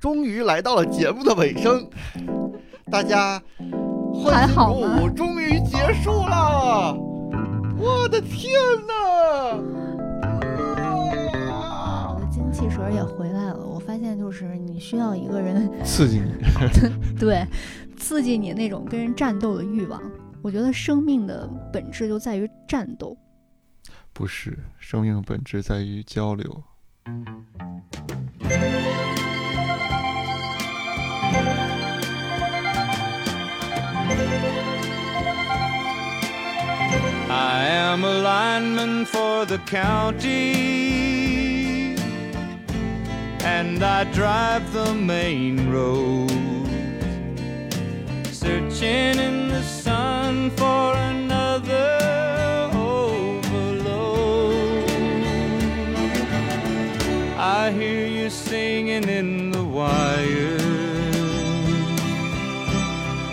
终于来到了节目的尾声，大家欢庆鼓舞终于结束了！我的天哪！我的精气神也回来了。我发现，就是你需要一个人刺激你，对，刺激你那种跟人战斗的欲望。我觉得生命的本质就在于战斗。不是，生命本质在于交流。For the county, and I drive the main road, searching in the sun for another overload. I hear you singing in the wire.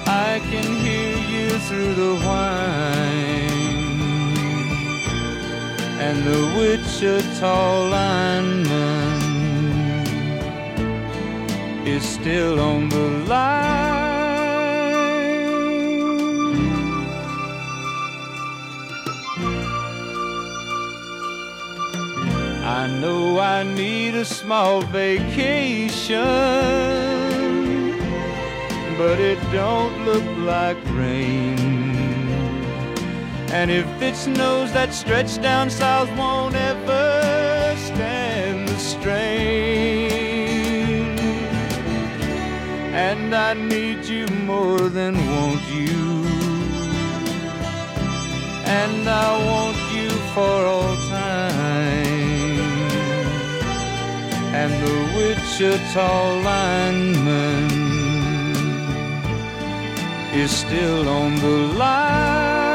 I can hear you through the whine and the Wichita lineman is still on the line. I know I need a small vacation, but it don't look like rain. And if it snows, that stretch down south won't ever stand the strain. And I need you more than want you. And I want you for all time. And the Wichita lineman is still on the line.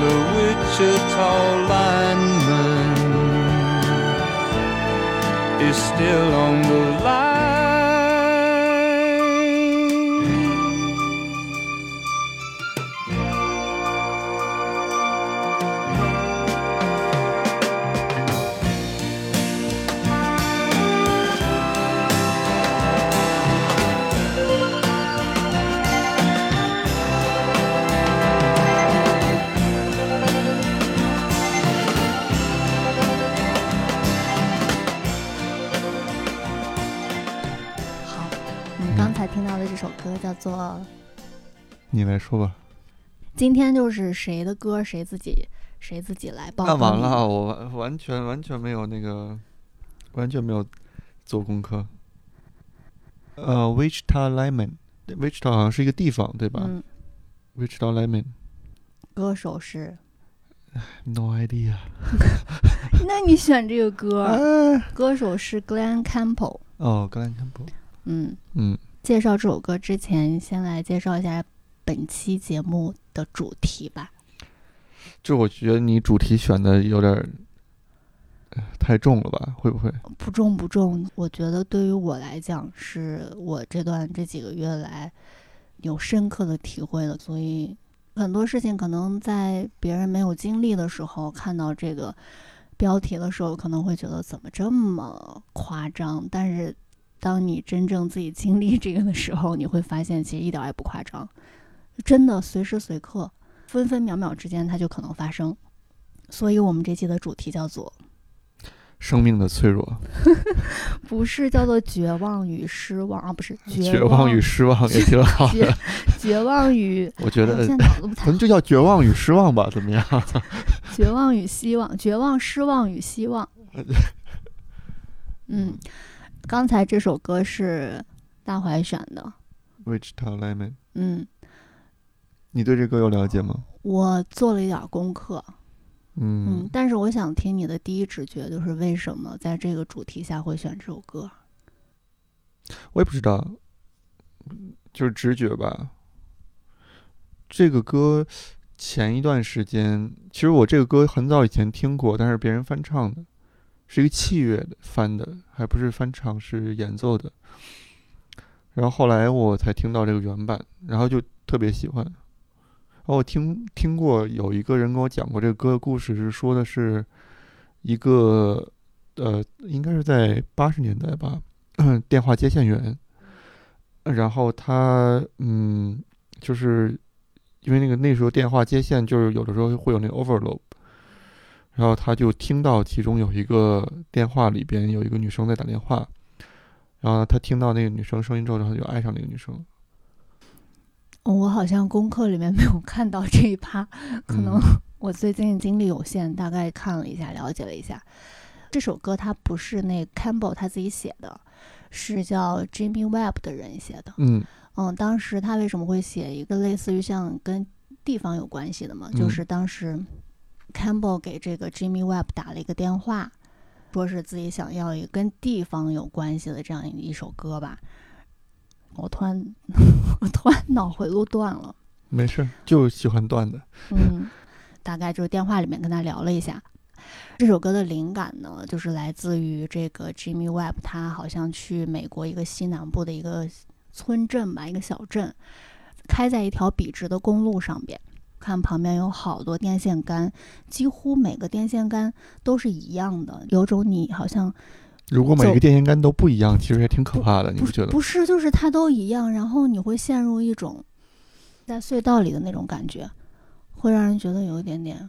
the Wichita lineman is still on the 来说吧。今天就是谁的歌，谁自己谁自己来报。那完了，我完完全完全没有那个，完全没有做功课。呃，Wichita Lemon，Wichita 好像是一个地方，对吧？嗯。Wichita Lemon，歌手是？No idea。那你选这个歌，啊、歌手是 Glenn Campbell。哦，Glenn Campbell。嗯嗯。介绍这首歌之前，先来介绍一下本期节目的主题吧。就我觉得你主题选的有点太重了吧？会不会？不重不重，我觉得对于我来讲，是我这段这几个月来有深刻的体会的。所以很多事情可能在别人没有经历的时候，看到这个标题的时候，可能会觉得怎么这么夸张？但是当你真正自己经历这个的时候，你会发现其实一点也不夸张，真的随时随刻、分分秒秒之间它就可能发生。所以我们这期的主题叫做。生命的脆弱，不是叫做绝望与失望啊，不是 绝望与失望也挺好的。绝望与 我觉得现在脑子不可能就叫绝望与失望吧，怎么样？绝望与希望，绝望、失望与希望。嗯，刚才这首歌是大怀选的，Wichita Lemon。嗯，你对这歌有了解吗？我做了一点功课，嗯嗯，但是我想听你的第一直觉，就是为什么在这个主题下会选这首歌？我也不知道，就是直觉吧。这个歌前一段时间，其实我这个歌很早以前听过，但是别人翻唱的，是一个器乐的翻的，还不是翻唱，是演奏的。然后后来我才听到这个原版，然后就特别喜欢。然后我听听过有一个人跟我讲过这个歌的故事，是说的是一个呃，应该是在八十年代吧，电话接线员。然后他嗯，就是因为那个那时候电话接线就是有的时候会有那个 overload，然后他就听到其中有一个电话里边有一个女生在打电话，然后他听到那个女生声音之后，然后就爱上那个女生。我好像功课里面没有看到这一趴，可能嗯 我最近精力有限，大概看了一下，了解了一下。这首歌它不是那 Campbell 他自己写的，是叫 Jimmy Webb 的人写的。嗯嗯，当时他为什么会写一个类似于像跟地方有关系的嘛？就嗯是当时 Campbell 给这个 Jimmy Webb 打了一个电话，说是自己想要一个跟地方有关系的这样一首歌吧。我突然，我突然脑回路断了。没事儿，就喜欢断的。嗯，大概就是电话里面跟他聊了一下。这首歌的灵感呢，就是来自于这个 Jimmy Webb，他好像去美国一个西南部的一个村镇吧，一个小镇，开在一条笔直的公路上边，看旁边有好多电线杆，几乎每个电线杆都是一样的，有种你好像如果每走个电线杆都不一样，其实也挺可怕的，你不不觉得？不是，就是它都一样，然后你会陷入一种在隧道里的那种感觉，会让人觉得有一点点，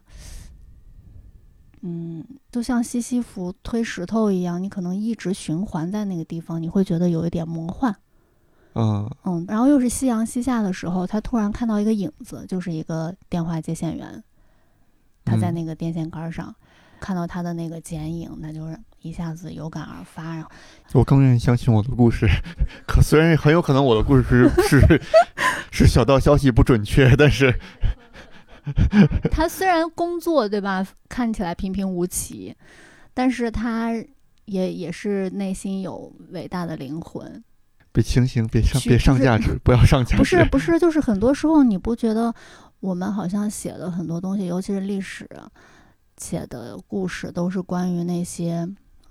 嗯，就像西西弗推石头一样，你可能一直循环在那个地方，你会觉得有一点魔幻。嗯嗯，然后又是夕阳西下的时候，他突然看到一个影子，就是一个电话接线员，他在嗯那个电线杆上、看到他的那个剪影，那就是一下子有感而发，然后 我更愿意相信我的故事。可虽然很有可能我的故事是 是是小道消息不准确，但是他虽然工作对吧，看起来平平无奇，但是他也也是内心有伟大的灵魂。别清醒，别上别上价值，不要上价值。不是不是，就是很多时候你不觉得我们好像写的很多东西，尤其是历史写的故事，都是关于那些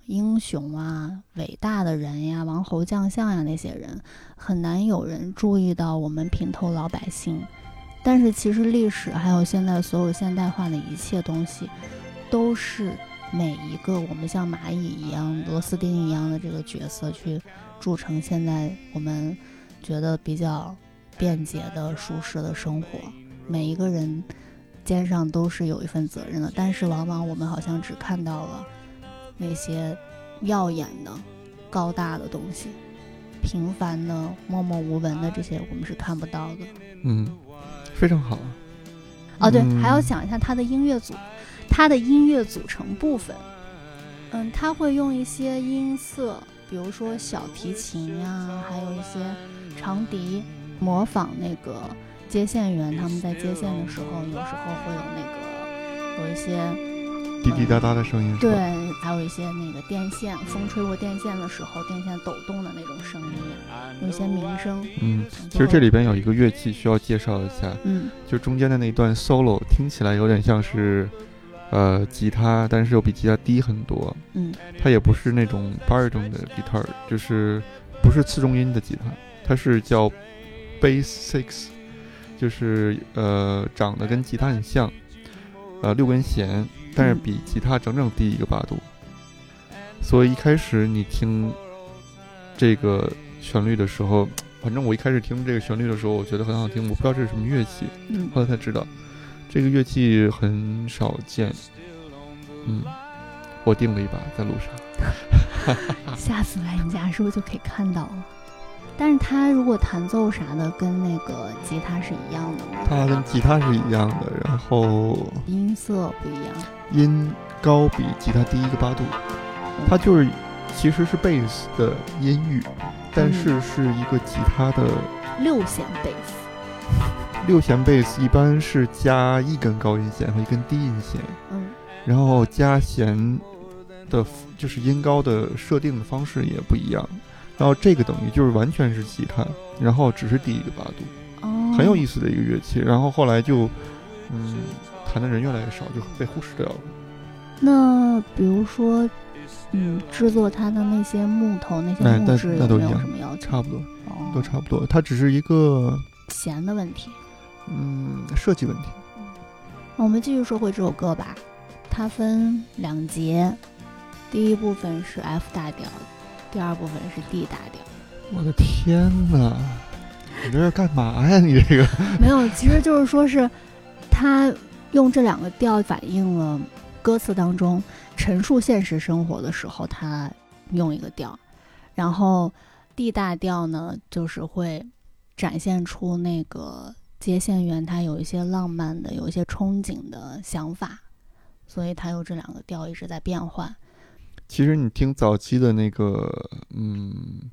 英雄啊、伟大的人呀、王侯将相呀那些人，很难有人注意到我们平头老百姓。但是其实历史还有现在所有现代化的一切东西，都是每一个我们像蚂蚁一样、螺丝钉一样的这个角色去铸成现在我们觉得比较便捷的、舒适的生活。每一个人肩上都是有一份责任的，但是往往我们好像只看到了那些耀眼的、高大的东西，平凡的、默默无闻的这些我们是看不到的。嗯，非常好。哦，对，嗯还要讲一下他的音乐组，他的音乐组成部分。嗯，他会用一些音色，比如说小提琴呀、还有一些长笛，模仿那个接线员他们在接线的时候，有时候会有那个有一些滴滴答答的声音是对？，还有一些那个电线，风吹过电线的时候，电线抖动的那种声音，有一些鸣声。嗯，嗯其实这里边有一个乐器需要介绍一下，嗯就中间的那段 solo 听起来有点像是，呃，吉他，但是又比吉他低很多。嗯它也不是那种 baritone 的 guitar，就是不是次中音的吉他，它是叫 bass six，就是呃长得跟吉他很像，呃六根弦，但是嗯比吉他整整低一个八度。所以一开始你听这个旋律的时候，反正我一开始听这个旋律的时候，我觉得很好听，我不知道这是什么乐器，嗯，后来才知道，这个乐器很少见。嗯，我订了一把在路上。下次来你家是不是就可以看到了？但是他如果弹奏啥的，跟那个吉他是一样的吗？它跟吉他是一样的，然后音色不一样。音高比吉他低一个八度，它就是其实是贝斯的音域，但是是一个吉他的，六弦贝斯，六弦贝斯一般是加一根高音弦和一根低音弦，嗯然后加弦的，就是音高的设定的方式也不一样。然后这个等于就是完全是吉他，然后只是低一个八度，哦，很有意思的一个乐器。然后后来就，嗯，弹的人越来越少，就被忽视掉了。那比如说，嗯，制作它的那些木头那些木质有没有什么要求？差不多，哦，都差不多。它只是一个，弦的问题。嗯，设计问题。我们继续说回这首歌吧，它分两节，第一部分是 F 大调，第二部分是 D 大调。我的天哪！你这是干嘛呀？你这个，没有，其实就是说是他用这两个调反映了歌词当中陈述现实生活的时候，他用一个调，然后 D 大调呢，就是会展现出那个接线员他有一些浪漫的、有一些憧憬的想法，所以他有这两个调一直在变换。其实你听早期的那个，嗯，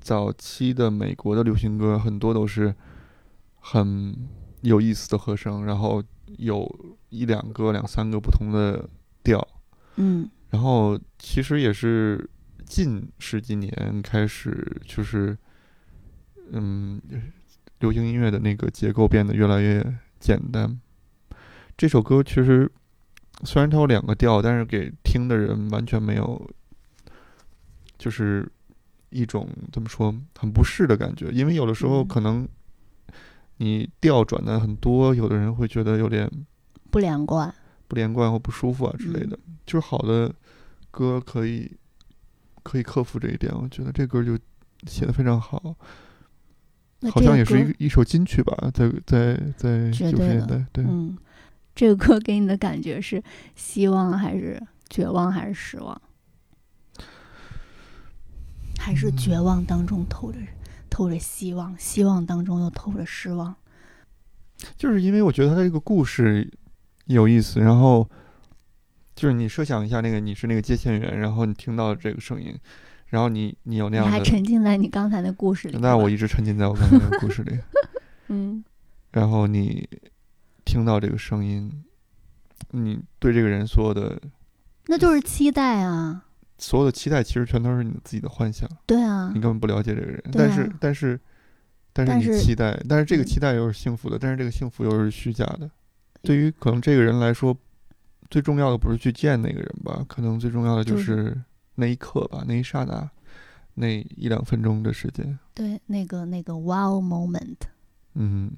早期的美国的流行歌，很多都是很有意思的和声，然后有一两个、两三个不同的调，嗯然后其实也是近十几年开始，就是嗯，流行音乐的那个结构变得越来越简单。这首歌其实虽然它有两个调，但是给听的人完全没有，就是一种怎么说很不适的感觉，因为有的时候嗯。可能你调转的很多，有的人会觉得有点不连贯。不连贯或不舒服啊之类的。就是好的歌可以可以克服这一点，我觉得这歌就写的非常好，好像也是一一首金曲吧，在在在九十年代，对，嗯，这个歌给你的感觉是希望还是绝望还是失望？还是嗯绝望当中透着透着希望，希望当中又透着失望？就是因为我觉得他这个故事有意思，然后就是你设想一下，那个你是那个接线员，然后你听到这个声音，然后你你有那样你还，沉浸在你刚才的故事里？那我一直沉浸在我刚才的故事里，嗯然后你听到这个声音，你对这个人所有的那就是期待啊，所有的期待，其实全都是你自己的幻想，对啊。你，根本不了解这个人，啊。但是但是但是你期待，但是这个嗯。期待又是幸福的，但是这个幸福又是虚假的。对于可能这个人来说，最重要的不是去见那个人吧，可能最重要的就就是是那一刻吧，那一刹那，那一两分钟的时间。对那个那个 wow moment。嗯，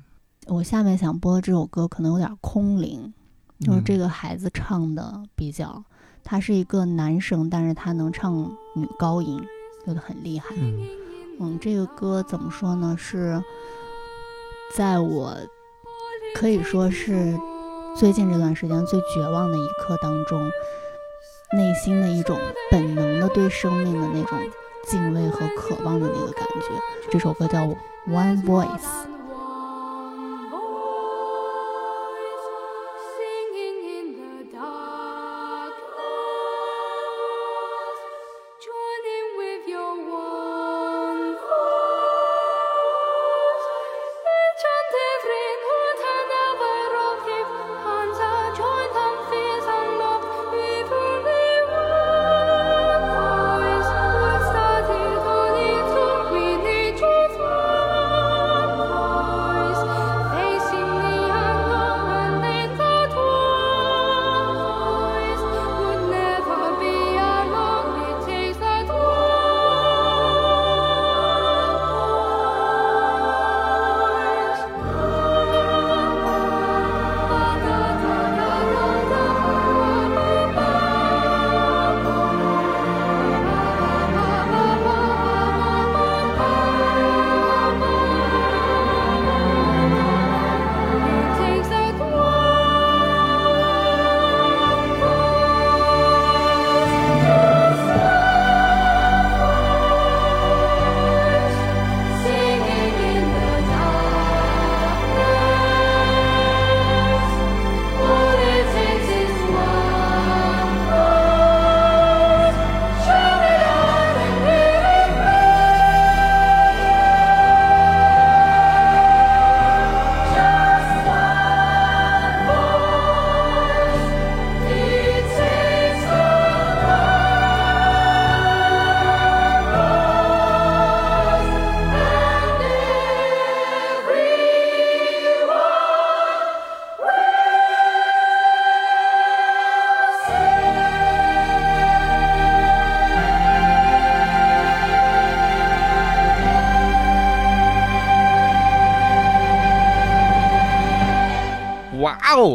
我下面想播的这首歌可能有点空灵，就是嗯这个孩子唱的比较，他是一个男生，但是他能唱女高音，觉得很厉害。嗯嗯，这个歌怎么说呢？是在我可以说是最近这段时间最绝望的一刻当中，内心的一种本能的对生命的那种敬畏和渴望的那个感觉。这首歌叫《One Voice》。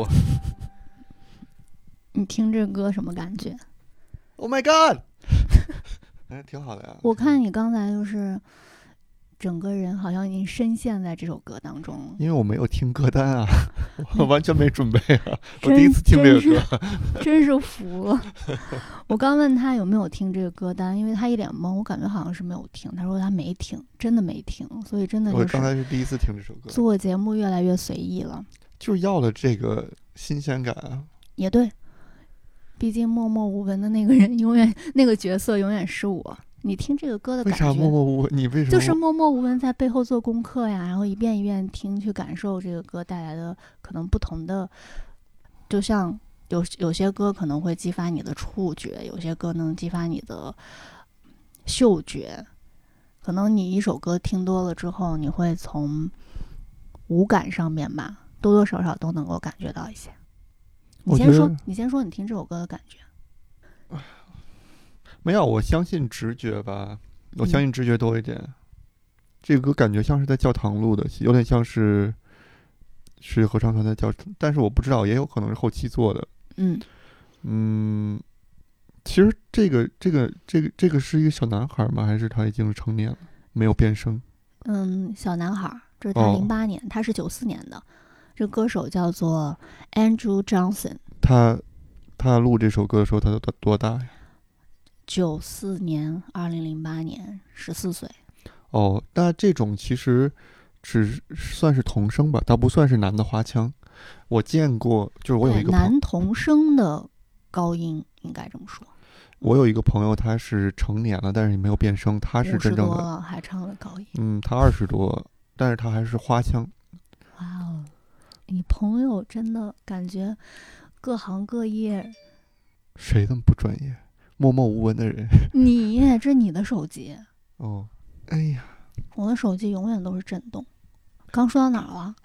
你听这歌什么感觉？，Oh my God，哎，挺好的呀。我看你刚才就是整个人好像已经深陷在这首歌当中了。因为我没有听歌单啊，我完全没准备啊，我第一次听这个歌。真是服了。我刚问他有没有听这个歌单，因为他一脸懵，我感觉好像是没有听。他说他没听，真的没听，所以真的我刚就是才是第一次听这首歌，做节目越来越随意了。就是要了这个新鲜感啊。也对，毕竟默默无闻的那个人，永远那个角色永远是我。你听这个歌的感为啥默觉，默无闻？你为什么就是默默无闻在背后做功课呀，然后一遍一遍听，去感受这个歌带来的可能不同的，就像有有些歌可能会激发你的触觉，有些歌能激发你的嗅觉。可能你一首歌听多了之后，你会从五感上面吧，多多少少都能够感觉到一些。你先说，你先说你听这首歌的感觉。没有，我相信直觉吧，我嗯相信直觉多一点。这个歌感觉像是在教堂录的，有点像是是合唱团在教堂，但是我不知道，也有可能是后期做的。嗯，嗯，其实这个这个这个这个是一个小男孩吗？还是他已经是成年了，没有变声？嗯，小男孩儿，这是他哦零八年，他是九四年的，这个歌手叫做 Andrew Johnson，他他录这首歌的时候，他多多大呀？九四年，二零零八年，十四岁。哦，那这种其实只算是童声吧，倒不算是男的花腔。我见过，就是我有一个朋，男童声的高音，应该这么说。我有一个朋友，他是成年了，但是没有变声，他是真正的，还唱了高音，嗯，他二十多，但是他还是花腔。哇哦！你朋友真的感觉各行各业，谁那么不专业？默默无闻的人。你这是你的手机，哦，哎呀，我的手机永远都是震动。刚说到哪儿了？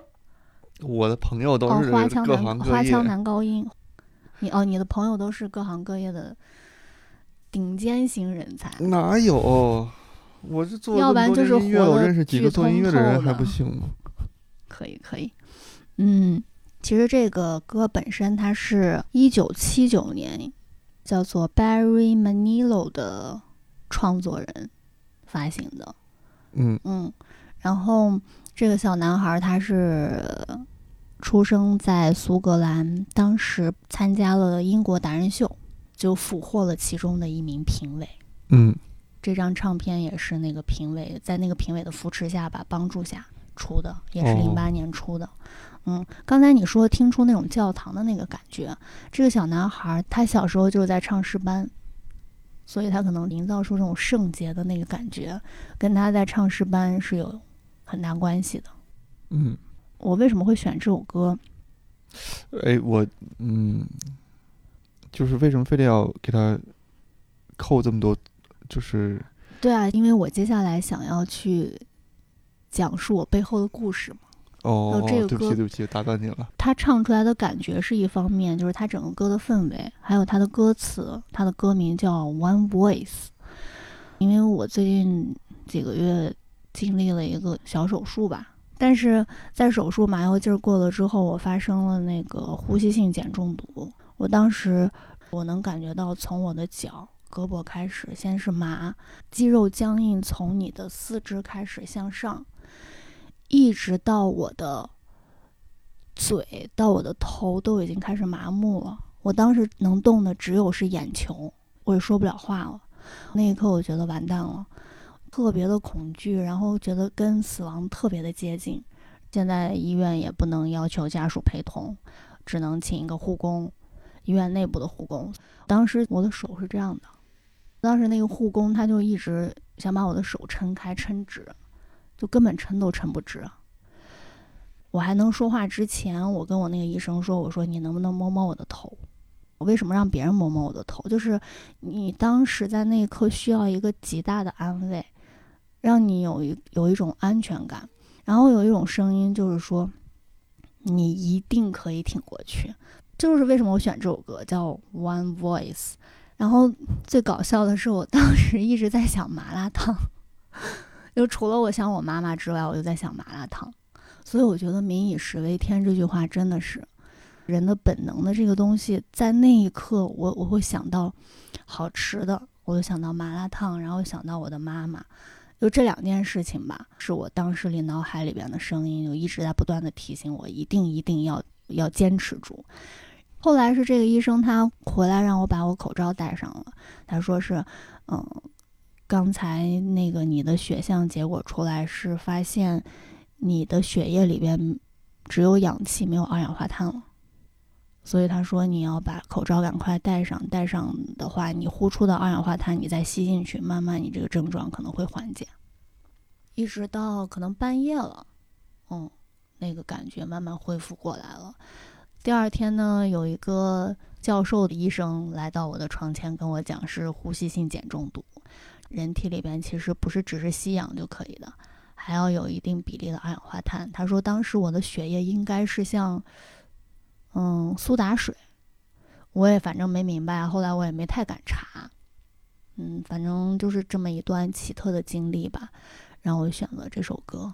我的朋友都哦，是花腔各男行各业。花腔男高音。你哦，你的朋友都是各行各业的顶尖型人才。哪有？我是做要不然就是年音乐，活得我认识几个做音乐的人还不行吗？可以可以，嗯，其实这个歌本身它是一九七九年叫做 Barry Manilow 的创作人发行的，嗯嗯，然后这个小男孩他是出生在苏格兰，当时参加了英国达人秀，就俘获了其中的一名评委。嗯这张唱片也是那个评委在那个评委的扶持下吧，帮助下出的，也是哦零八年出的。嗯，刚才你说听出那种教堂的那个感觉，这个小男孩他小时候就是在唱诗班，所以他可能营造出这种圣洁的那个感觉，跟他在唱诗班是有很大关系的。嗯，我为什么会选这首歌？哎，我嗯，就是为什么非得要给他扣这么多？就是对啊，因为我接下来想要去讲述我背后的故事嘛。哦，这个歌对不起，对不起，打断你了。他唱出来的感觉是一方面，就是他整个歌的氛围，还有他的歌词，他的歌名叫《One Voice》。因为我最近几个月经历了一个小手术吧，但是在手术麻药劲儿过了之后，我发生了那个呼吸性碱中毒。我当时我能感觉到从我的脚、胳膊开始，先是麻，肌肉僵硬，从你的四肢开始向上，一直到我的嘴到我的头都已经开始麻木了。我当时能动的只有是眼球，我也说不了话了。那一刻，我觉得完蛋了，特别的恐惧，然后觉得跟死亡特别的接近。现在医院也不能要求家属陪同，只能请一个护工，医院内部的护工。当时我的手是这样的，当时那个护工他就一直想把我的手撑开、撑直，就根本撑都撑不直。我还能说话之前，我跟我那个医生说：“我说你能不能摸摸我的头？我为什么让别人摸摸我的头？就是你当时在那一刻需要一个极大的安慰，让你有一有一种安全感。然后有一种声音就是说，你一定可以挺过去。就是为什么我选这首歌叫《One Voice》。然后最搞笑的是，我当时一直在想麻辣烫，就除了我想我妈妈之外，我就在想麻辣烫。所以我觉得“民以食为天”这句话真的是，人的本能的这个东西，在那一刻我我会想到好吃的，我就想到麻辣烫，然后想到我的妈妈。就这两件事情吧，是我当时里脑海里边的声音，就一直在不断的提醒我，一定一定要要坚持住。后来是这个医生他回来让我把我口罩戴上了，他说是，嗯，刚才那个你的血象结果出来是发现你的血液里边只有氧气没有二氧化碳了，所以他说你要把口罩赶快戴上，戴上的话你呼出的二氧化碳你再吸进去，慢慢你这个症状可能会缓解，一直到可能半夜了，嗯，那个感觉慢慢恢复过来了。第二天呢，有一个教授的医生来到我的床前跟我讲是呼吸性碱中毒，人体里边其实不是只是吸氧就可以的，还要有一定比例的二氧化碳。他说当时我的血液应该是像，嗯，苏打水，我也反正没明白，后来我也没太敢查，嗯，反正就是这么一段奇特的经历吧，然后我选了这首歌。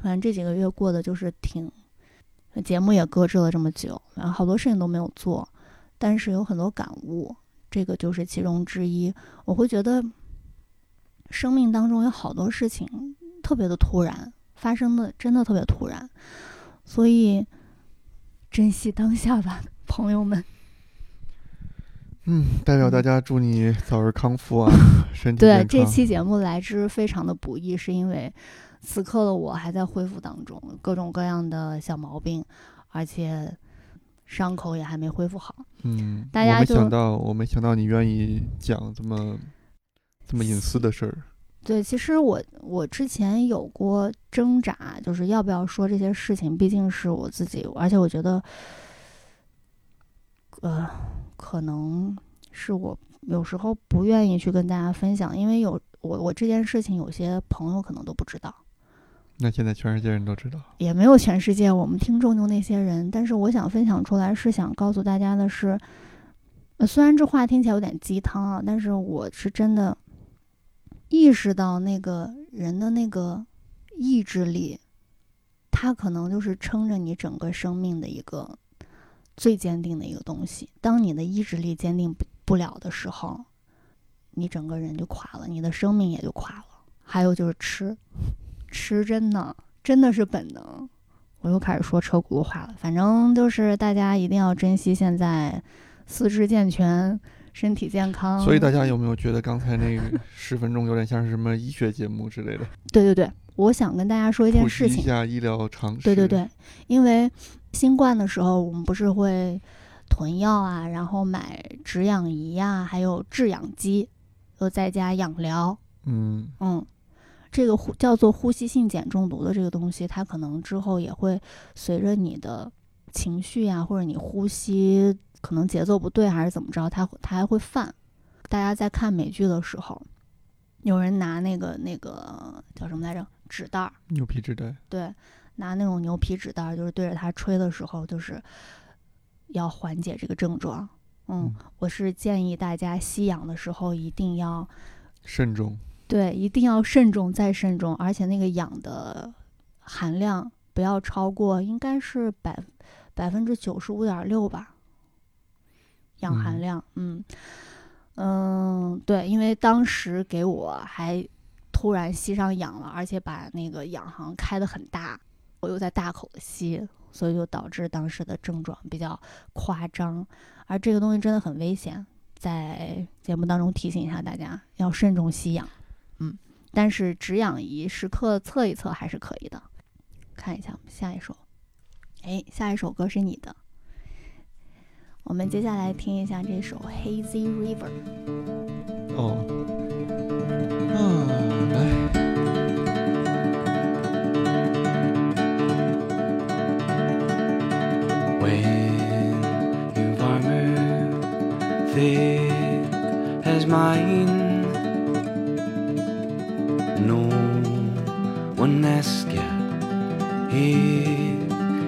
反正这几个月过得就是挺。节目也搁置了这么久，然后好多事情都没有做，但是有很多感悟，这个就是其中之一。我会觉得，生命当中有好多事情特别的突然发生的，真的特别突然，所以珍惜当下吧，朋友们。嗯，代表大家祝你早日康复啊，身体对。这期节目来之非常的不易，是因为。此刻的我还在恢复当中，各种各样的小毛病，而且伤口也还没恢复好。嗯，大家就想到，我没想到你愿意讲这么这么隐私的事儿。对，其实我我之前有过挣扎，就是要不要说这些事情，毕竟是我自己，而且我觉得，呃，可能是我有时候不愿意去跟大家分享，因为有我我这件事情，有些朋友可能都不知道。那现在全世界人都知道。也没有全世界，我们听众就那些人。但是我想分享出来，是想告诉大家的是，呃，虽然这话听起来有点鸡汤啊，但是我是真的意识到那个人的那个意志力，他可能就是撑着你整个生命的一个最坚定的一个东西。当你的意志力坚定不不了的时候，你整个人就垮了，你的生命也就垮了。还有就是吃。吃真的真的是本能，我又开始说车轱辘话了。反正就是大家一定要珍惜现在，四肢健全，身体健康。所以大家有没有觉得刚才那个 十分钟有点像是什么医学节目之类的？对对对，我想跟大家说一件事情。一下医疗常识。对对对，因为新冠的时候，我们不是会囤药啊，然后买止痒仪呀、还有制氧机，又在家养疗。嗯嗯，这个呼叫做呼吸性碱中毒的这个东西，它可能之后也会随着你的情绪啊，或者你呼吸可能节奏不对还是怎么着，它它还会犯。大家在看美剧的时候，有人拿那个那个叫什么来着纸袋儿，牛皮纸袋。对，拿那种牛皮纸袋儿，就是对着它吹的时候，就是要缓解这个症状。嗯，嗯我是建议大家吸氧的时候一定要慎重。对，一定要慎重再慎重，而且那个氧的含量不要超过，应该是百百分之九十五点六吧，氧含嗯量。嗯嗯，对，因为当时给我还突然吸上氧了，而且把那个氧行开得很大，我又在大口的吸，所以就导致当时的症状比较夸张，而这个东西真的很危险。在节目当中提醒一下大家，要慎重吸氧。嗯，但是止痒仪时刻测一测还是可以的。看一下我们下一首，哎，下一首歌是你的。我们接下来听一下这首《Hazy River》。哦。啊，来。When armor thick as mine, nest. Here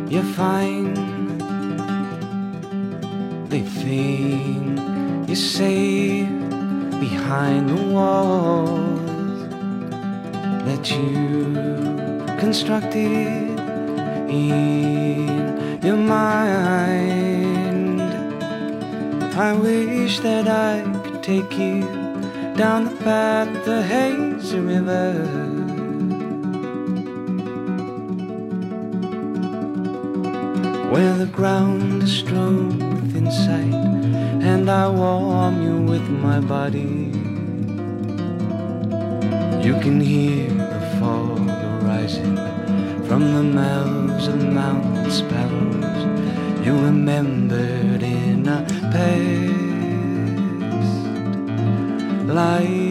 you find the thing you say behind the walls that you constructed in your mind. I wish that I could take you down the path the hazel river Where the ground is strewn with insight, and I warm you with my body. You can hear the fog arising from the mouths of mountain sparrows you remembered in a past life.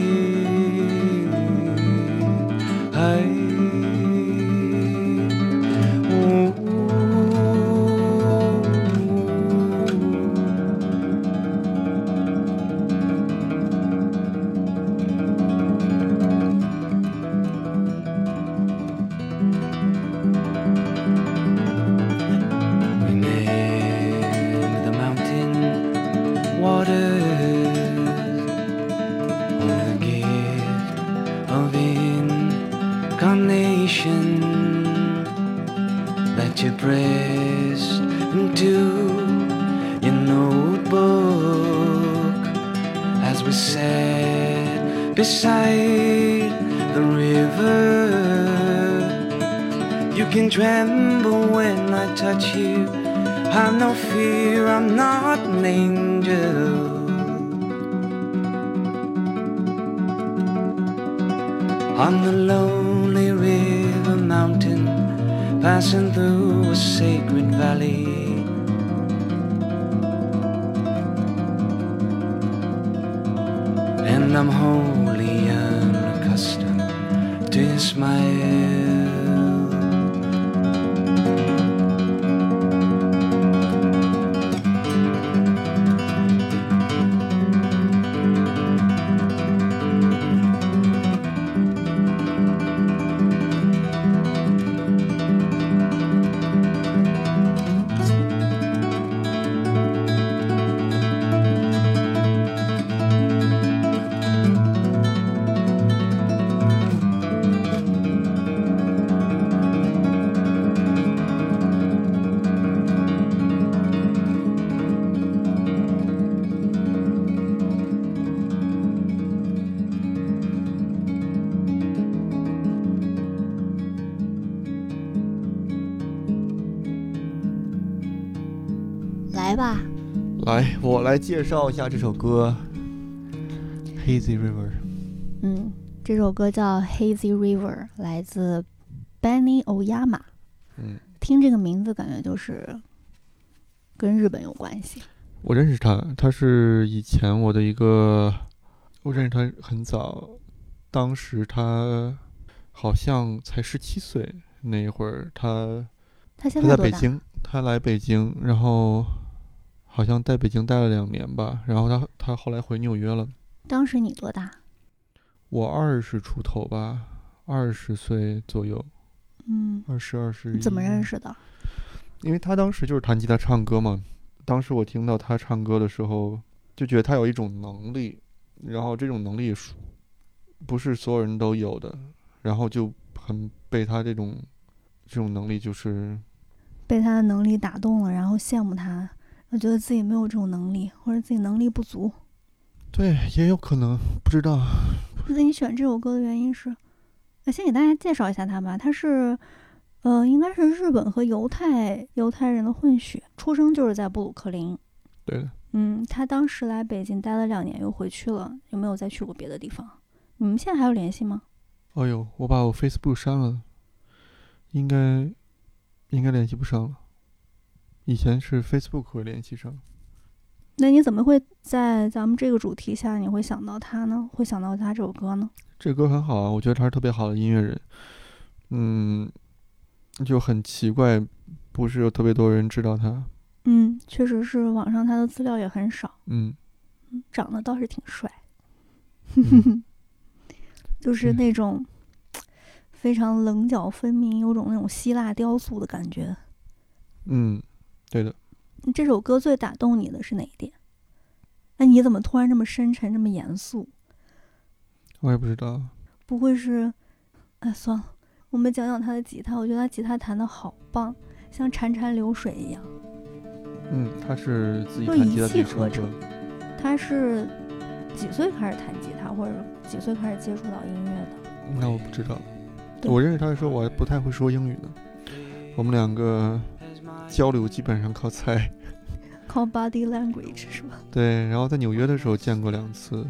来，我来介绍一下这首歌《Hazy River》。嗯，这首歌叫《Hazy River》，来自 Benny Oyama。嗯，听这个名字感觉就是跟日本有关系。我认识他，他是以前我的一个，我认识他很早，当时他好像才十七岁那一会儿，他他现在？在北京，他来北京，然后好像在北京待了两年吧，然后他他后来回纽约了。当时你多大？我二十出头吧，二十岁左右，嗯，二十二十。你怎么认？识的？因为他当时就是弹吉他唱歌嘛。当时我听到他唱歌的时候，就觉得他有一种能力，然后这种能力是不是所有人都有的，然后就很被他这种这种能力就是被他的能力打动了，然后羡慕他，我觉得自己没有这种能力，或者自己能力不足。对，也有可能不知道。那你选这首歌的原因是？那先给大家介绍一下他吧，他是，呃，应该是日本和犹太犹太人的混血，出生就是在布鲁克林。对的，嗯，他当时来北京待了两年，又回去了，有没有再去过别的地方？你们现在还有联系吗？哎呦，我把我 Facebook 删了，应该应该联系不上了。以前是 Facebook 会联系上。那你怎么会在咱们这个主题下，你会想到他呢？会想到他这首歌呢？这歌很好啊，我觉得他是特别好的音乐人。嗯，就很奇怪，不是有特别多人知道他。嗯，确实是，网上他的资料也很少，嗯，长得倒是挺帅，嗯 就是那种非常棱角分明，有种那种希腊雕塑的感觉。嗯，对的。这首歌最打动你的是哪一点？那你怎么突然这么深沉，这么严肃？我也不知道。不会是……哎，算了，我们讲讲他的吉他。我觉得他吉他弹的好棒，像潺潺流水一样。嗯，他是自己弹吉他自己气呵唱歌成。他是几岁开始弹吉他，或者几岁开始接触到音乐的？那我不知道，我认识他的时候我还不太会说英语呢。我们两个交流基本上靠猜。靠 body language 是吧？对，然后在纽约的时候见过两次。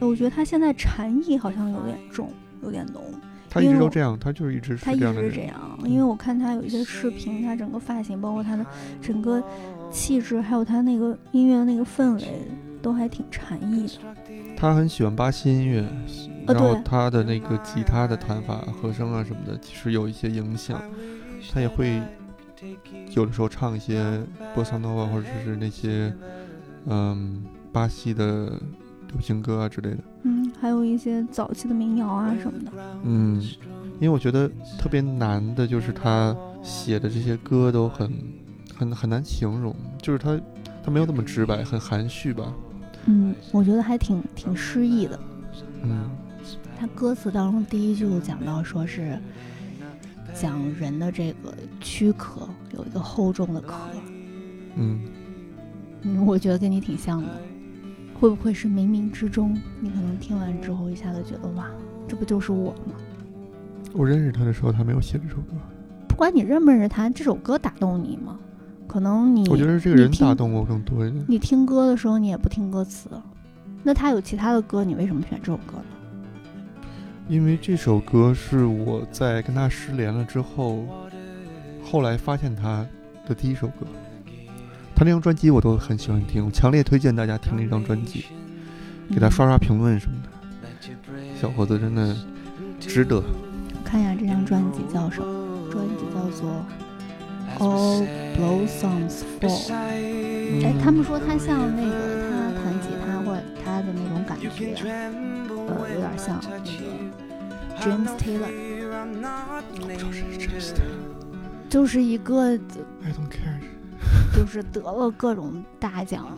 我觉得他现在禅意好像有点重，有点浓。他一直都这样，他就是一直是他一这样的人。直这样，因为我看他有一些视频，他整个发型，包括他的整个气质，还有他那个音乐的那个氛围，都还挺禅意的。他很喜欢巴西音乐，呃然后对他的那个吉他的弹法、和声啊什么的，其实有一些影响。他也会有的时候唱一些波萨诺瓦或者是那些嗯巴西的流行歌啊之类的。嗯，还有一些早期的民谣啊什么的。嗯，因为我觉得特别难的就是他写的这些歌都很很很难形容，就是他他没有那么直白，很含蓄吧。嗯，我觉得还挺挺诗意的。嗯他歌词当中第一句就讲到说是讲人的这个躯壳有一个厚重的壳，嗯，嗯，我觉得跟你挺像的。会不会是冥冥之中，你可能听完之后一下子觉得哇，这不就是我吗？我认识他的时候，他没有写这首歌。不管你认不认识他，这首歌打动你吗？可能你我觉得这个人打动我更多一点。你听歌的时候你也不听歌词，那他有其他的歌，你为什么选这首歌呢？因为这首歌是我在跟他失联了之后，后来发现他的第一首歌。他那张专辑我都很喜欢听，我强烈推荐大家听那张专辑，给他刷刷评论什么的。小伙子真的值得。看一下这张专辑叫什么？专辑叫做《All Blossoms Fall》。哎，他们说他像那个他弹吉他的那种感觉，呃，有点像那个 James Taylor，就是一个。就是得了各种大奖，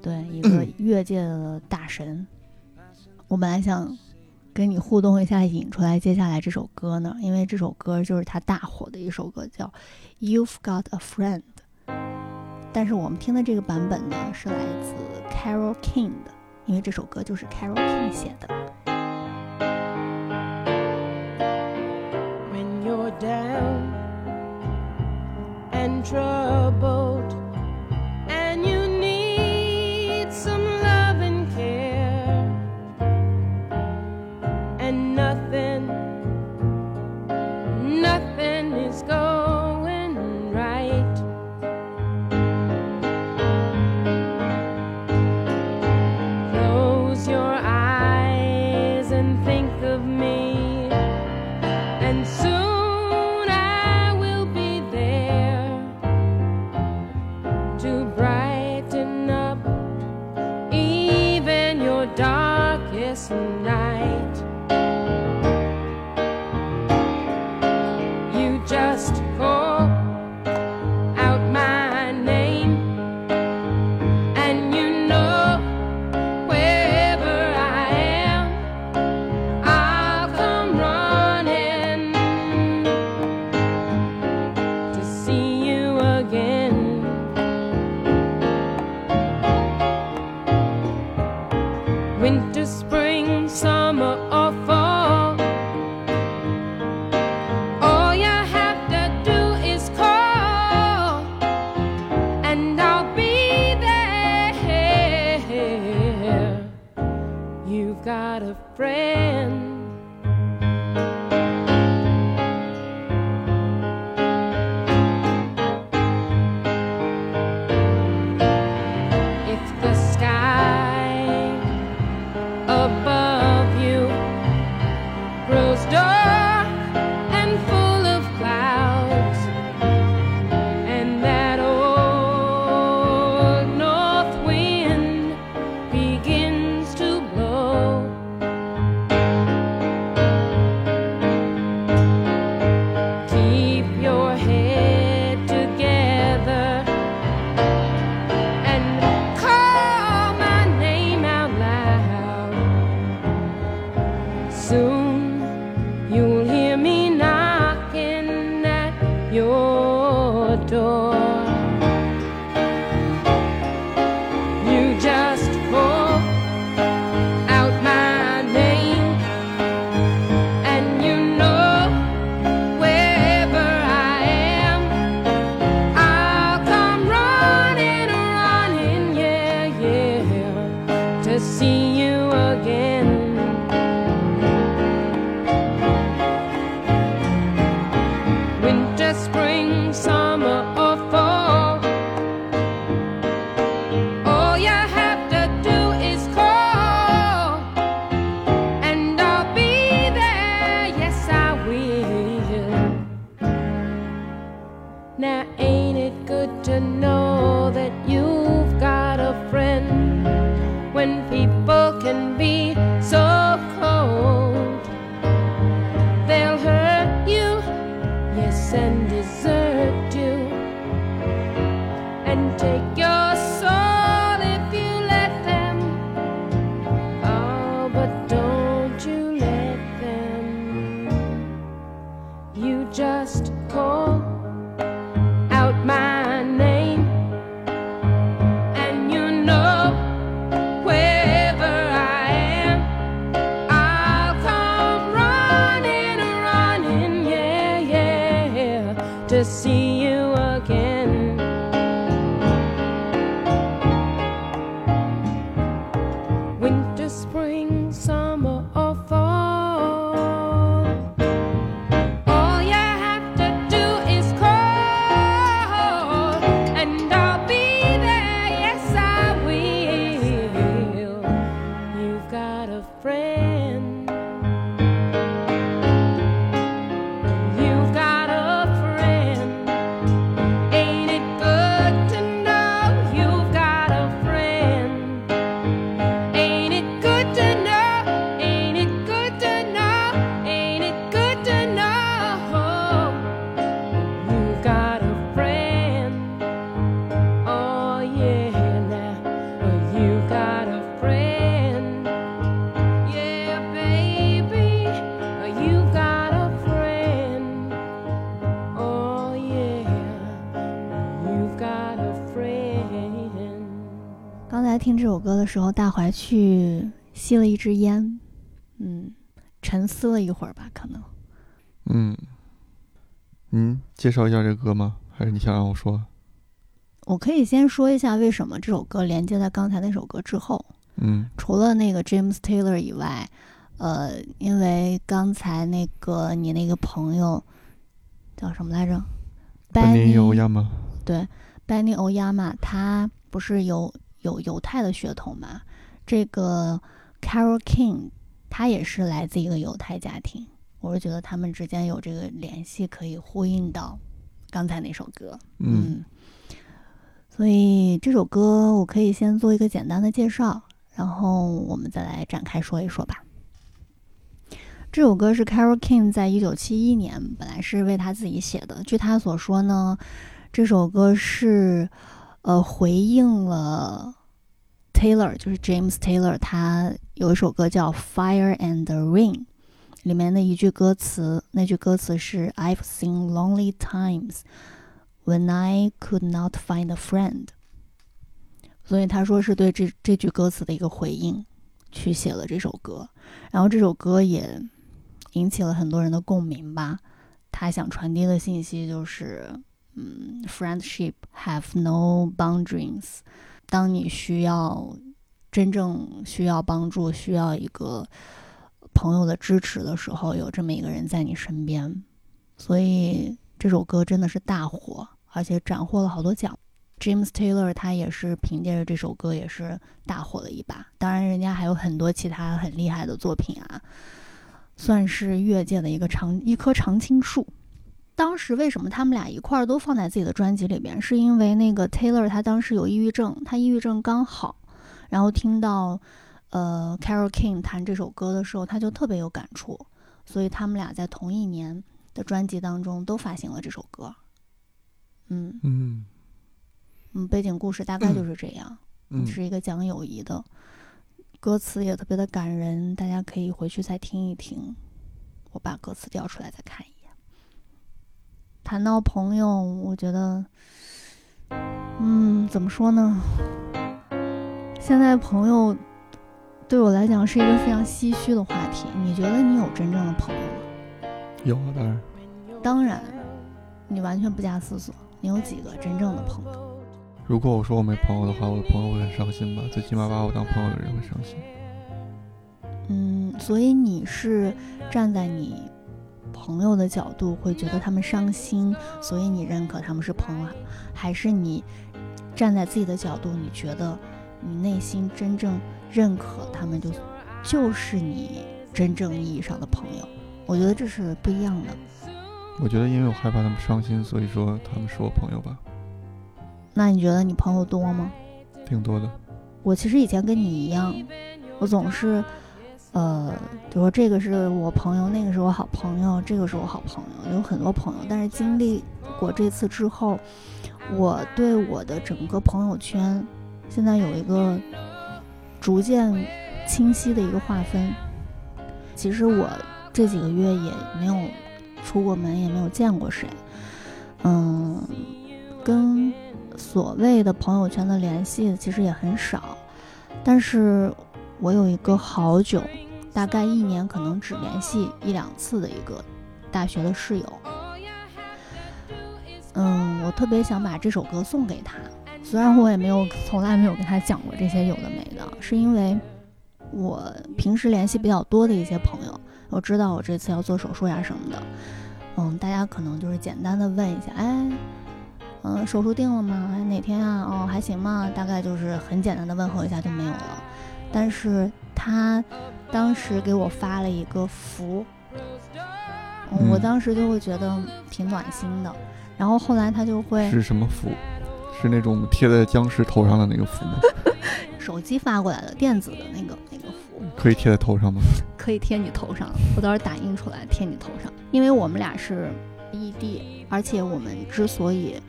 对，一个嗯乐界的大神。我本来想跟你互动一下，引出来接下来这首歌呢，因为这首歌就是他大火的一首歌，叫《You've Got a Friend》。但是我们听的这个版本呢，是来自 Carol King 的，因为这首歌就是 Carol King 写的。when you're down and trouble 歌的时候，大怀去吸了一支烟，嗯，沉思了一会儿吧，可能。嗯，嗯，介绍一下这歌吗？还是你想让我说？我可以先说一下为什么这首歌连接在刚才那首歌之后。嗯除了那个 James Taylor 以外，呃，因为刚才那个你那个朋友叫什么来着？班尼 Benny 有亚吗？对，Benny Oyama，他不是有有犹太的血统嘛？这个 Carol King，他也是来自一个犹太家庭。我是觉得他们之间有这个联系，可以呼应到刚才那首歌。嗯所以这首歌我可以先做一个简单的介绍，然后我们再来展开说一说吧。这首歌是 Carol King 在一九七一年本来是为他自己写的。据他所说呢，这首歌是呃回应了 Taylor，就是 James Taylor，他有一首歌叫《Fire and Rain》，里面的一句歌词，那句歌词是 "I've seen lonely times when I could not find a friend"，所以他说是对这这句歌词的一个回应，去写了这首歌。然后这首歌也引起了很多人的共鸣吧。他想传递的信息就是，嗯，friendship have no boundaries。当你需要真正需要帮助、需要一个朋友的支持的时候，有这么一个人在你身边。所以这首歌真的是大火，而且斩获了好多奖。James Taylor 他也是凭借着这首歌也是大火了一把。当然，人家还有很多其他很厉害的作品啊，算是乐界的一个常一棵常青树。当时为什么他们俩一块儿都放在自己的专辑里边？是因为那个 Taylor 他当时有抑郁症，他抑郁症刚好，然后听到呃 Carol King 弹这首歌的时候，他就特别有感触，所以他们俩在同一年的专辑当中都发行了这首歌。嗯嗯嗯，背景故事大概就是这样，嗯是一个讲友谊的，歌词也特别的感人，大家可以回去再听一听。我把歌词调出来再看一眼。谈到朋友，我觉得，嗯，怎么说呢？现在朋友对我来讲是一个非常唏嘘的话题。你觉得你有真正的朋友吗？有啊，当然，当然，你完全不加思索，你有几个真正的朋友？如果我说我没朋友的话，我的朋友会很伤心吧？最起码把我当朋友的人会伤心。嗯，所以你是站在你朋友的角度，会觉得他们伤心，所以你认可他们是朋友，还是你站在自己的角度，你觉得你内心真正认可他们就就是你真正意义上的朋友？我觉得这是不一样的。我觉得因为我害怕他们伤心，所以说他们是我朋友吧。那你觉得你朋友多吗？挺多的。我其实以前跟你一样，我总是，呃，比如说这个是我朋友，那个是我好朋友，这个是我好朋友，有很多朋友。但是经历过这次之后，我对我的整个朋友圈现在有一个逐渐清晰的一个划分。其实我这几个月也没有出过门，也没有见过谁，嗯，跟所谓的朋友圈的联系其实也很少，但是我有一个好久，大概一年可能只联系一两次的一个大学的室友。嗯，我特别想把这首歌送给他，虽然我也没有从来没有跟他讲过这些有的没的，是因为我平时联系比较多的一些朋友，我知道我这次要做手术呀什么的，嗯，大家可能就是简单的问一下，哎。嗯，手术定了吗？还哪天啊？哦，还行吗？大概就是很简单的问候一下就没有了。但是他当时给我发了一个福，嗯我嗯当时就会觉得挺暖心的。然后后来他就会是什么符？是那种贴在僵尸头上的那个符吗？手机发过来的电子的那个那个符，可以贴在头上吗？可以贴你头上，我到时候打印出来贴你头上。因为我们俩是异地，而且我们之所以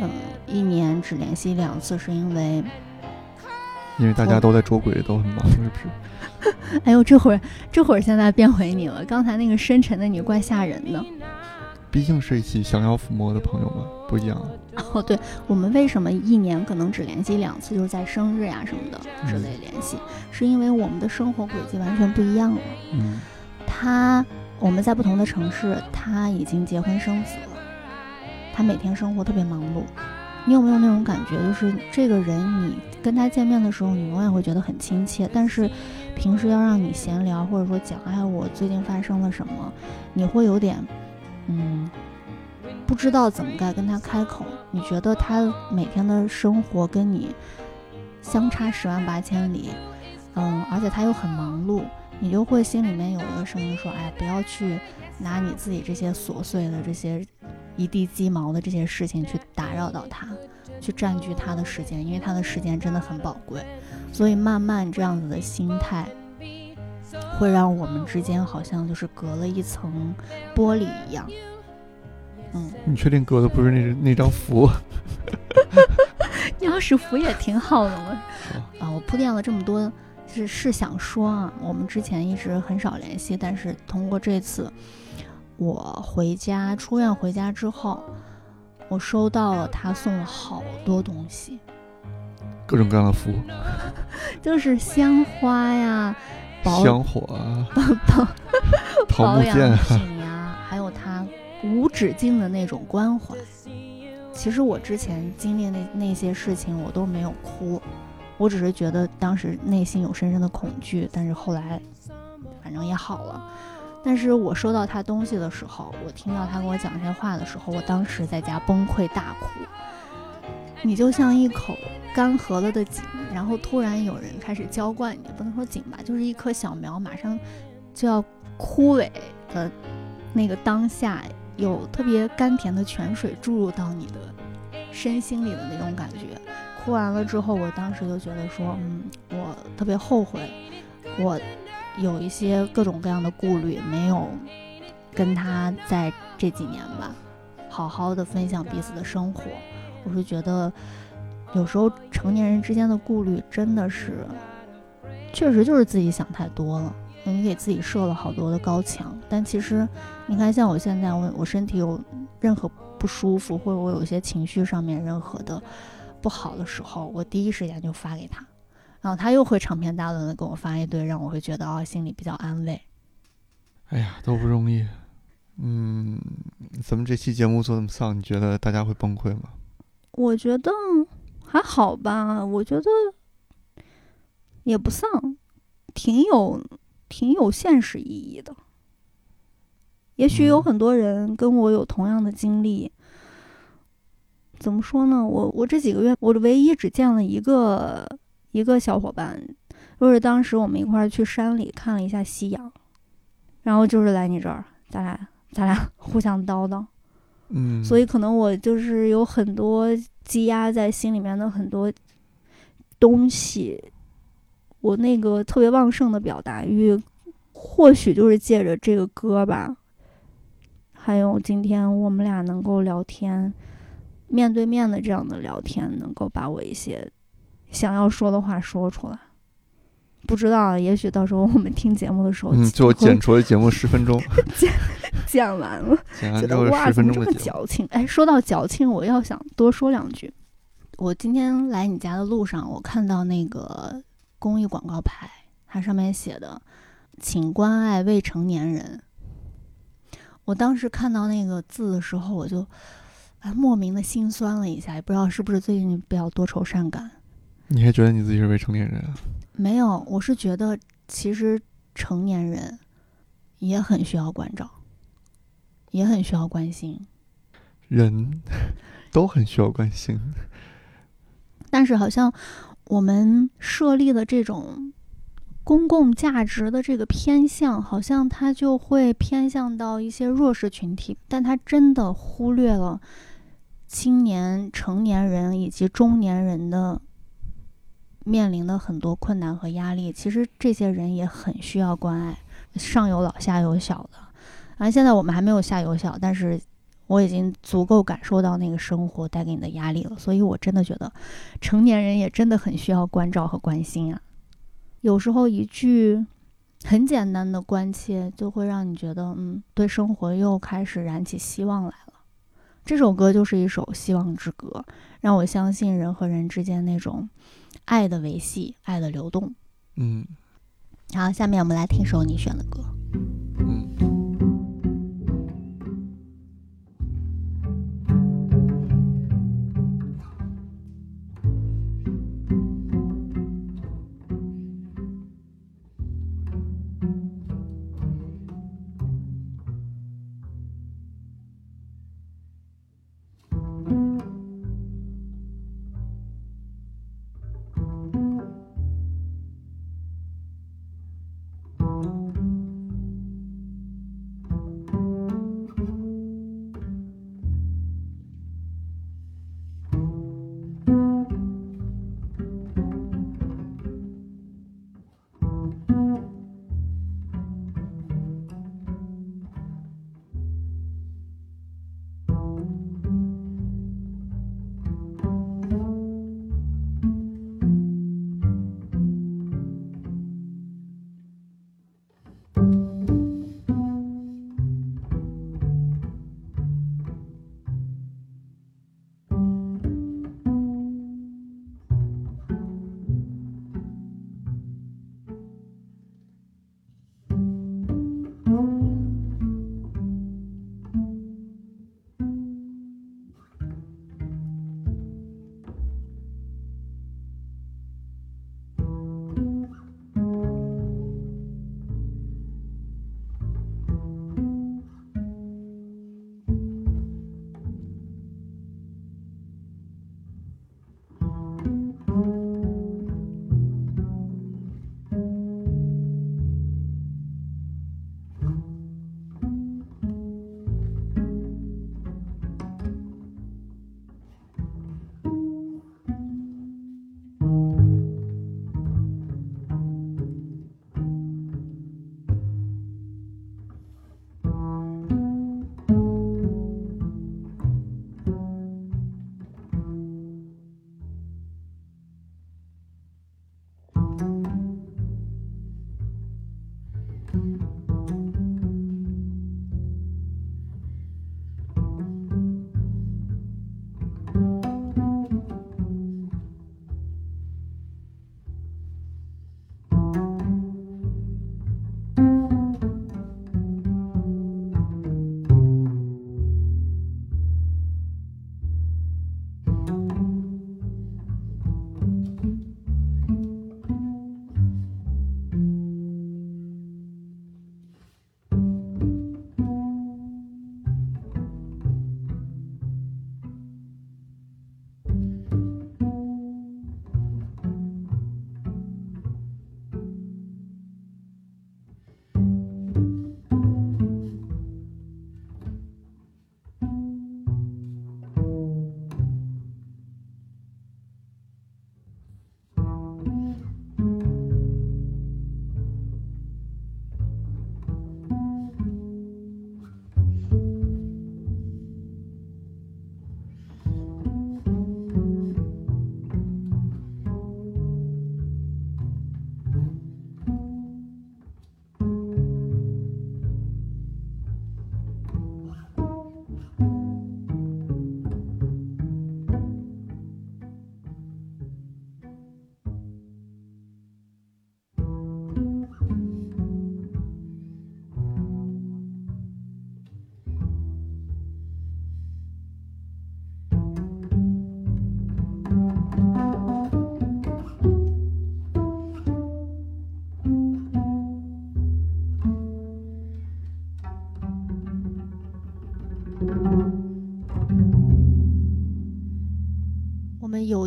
嗯一年只联系两次，是因为因为大家都在捉鬼，都很忙，是不是？哎呦，这会儿这会儿现在变回你了，刚才那个深沉的你怪吓人的。毕竟是一起降妖伏魔的朋友们，不一样。哦，对，我们为什么一年可能只联系两次，就是在生日呀什么的之类联系，是因为我们的生活轨迹完全不一样了。嗯，他我们在不同的城市，他已经结婚生子了，他每天生活特别忙碌。你有没有那种感觉，就是这个人，你跟他见面的时候，你永远会觉得很亲切，但是平时要让你闲聊，或者说讲，哎，我最近发生了什么，你会有点，嗯，不知道怎么该跟他开口。你觉得他每天的生活跟你相差十万八千里，嗯，而且他又很忙碌，你就会心里面有一个声音说：“哎，不要去拿你自己这些琐碎的、这些一地鸡毛的这些事情去打扰到他，去占据他的时间，因为他的时间真的很宝贵。所以慢慢这样子的心态，会让我们之间好像就是隔了一层玻璃一样。嗯，你确定隔的不是那那张符？你要是符也挺好的嘛。啊，我铺垫了这么多，是是想说啊，我们之前一直很少联系，但是通过这次我回家出院回家之后，我收到了他送了好多东西，各种各样的福，就是鲜花呀、保香火啊，保 桃保养木剑啊，品呀，还有他无止境的那种关怀。其实我之前经历那那些事情，我都没有哭，我只是觉得当时内心有深深的恐惧，但是后来反正也好了。但是我收到他东西的时候，我听到他跟我讲这些话的时候，我当时在家崩溃大哭。你就像一口干涸了的井，然后突然有人开始浇灌你，不能说井吧，就是一棵小苗马上就要枯萎的那个当下，有特别甘甜的泉水注入到你的身心里的那种感觉。哭完了之后，我当时就觉得说，嗯，我特别后悔，我有一些各种各样的顾虑，没有跟他在这几年吧，好好的分享彼此的生活。我是觉得，有时候成年人之间的顾虑真的是，确实就是自己想太多了。你给自己设了好多的高墙，但其实，你看，像我现在，我我身体有任何不舒服，或者我有一些情绪上面任何的不好的时候，我第一时间就发给他，然后他又会长篇大论的给我发一堆，让我会觉得啊、心里比较安慰。哎呀，都不容易。嗯，咱们这期节目做这么丧，你觉得大家会崩溃吗？我觉得还好吧，我觉得也不丧，挺有挺有现实意义的。也许有嗯很多人跟我有同样的经历。怎么说呢？我我这几个月，我唯一只见了一个一个小伙伴，就是当时我们一块儿去山里看了一下夕阳，然后就是来你这儿，咱俩咱俩 互相叨叨。嗯，所以可能我就是有很多积压在心里面的很多东西，我那个特别旺盛的表达欲，或许就是借着这个歌吧，还有今天我们俩能够聊天，面对面的这样的聊天，能够把我一些想要说的话说出来。不知道，也许到时候我们听节目的时候，嗯，最后会剪出了节目十分钟，剪完了。剪完觉得哇，之后十怎么这么分钟的节目。矫情？哎，说到矫情，我要想多说两句。我今天来你家的路上，我看到那个公益广告牌，它上面写的“请关爱未成年人”。我当时看到那个字的时候，我就啊莫名的心酸了一下，也不知道是不是最近比较多愁善感。你还觉得你自己是未成年人啊？没有，我是觉得其实成年人也很需要关照，也很需要关心。人都很需要关心。但是好像我们设立的这种公共价值的这个偏向，好像它就会偏向到一些弱势群体，但它真的忽略了青年、成年人以及中年人的面临的很多困难和压力。其实这些人也很需要关爱，上有老下有小的。而现在我们还没有下有小，但是我已经足够感受到那个生活带给你的压力了，所以我真的觉得成年人也真的很需要关照和关心啊。有时候一句很简单的关切，就会让你觉得，嗯，对生活又开始燃起希望来了。这首歌就是一首希望之歌，让我相信人和人之间那种爱的维系、爱的流动。嗯好，下面我们来听首你选的歌。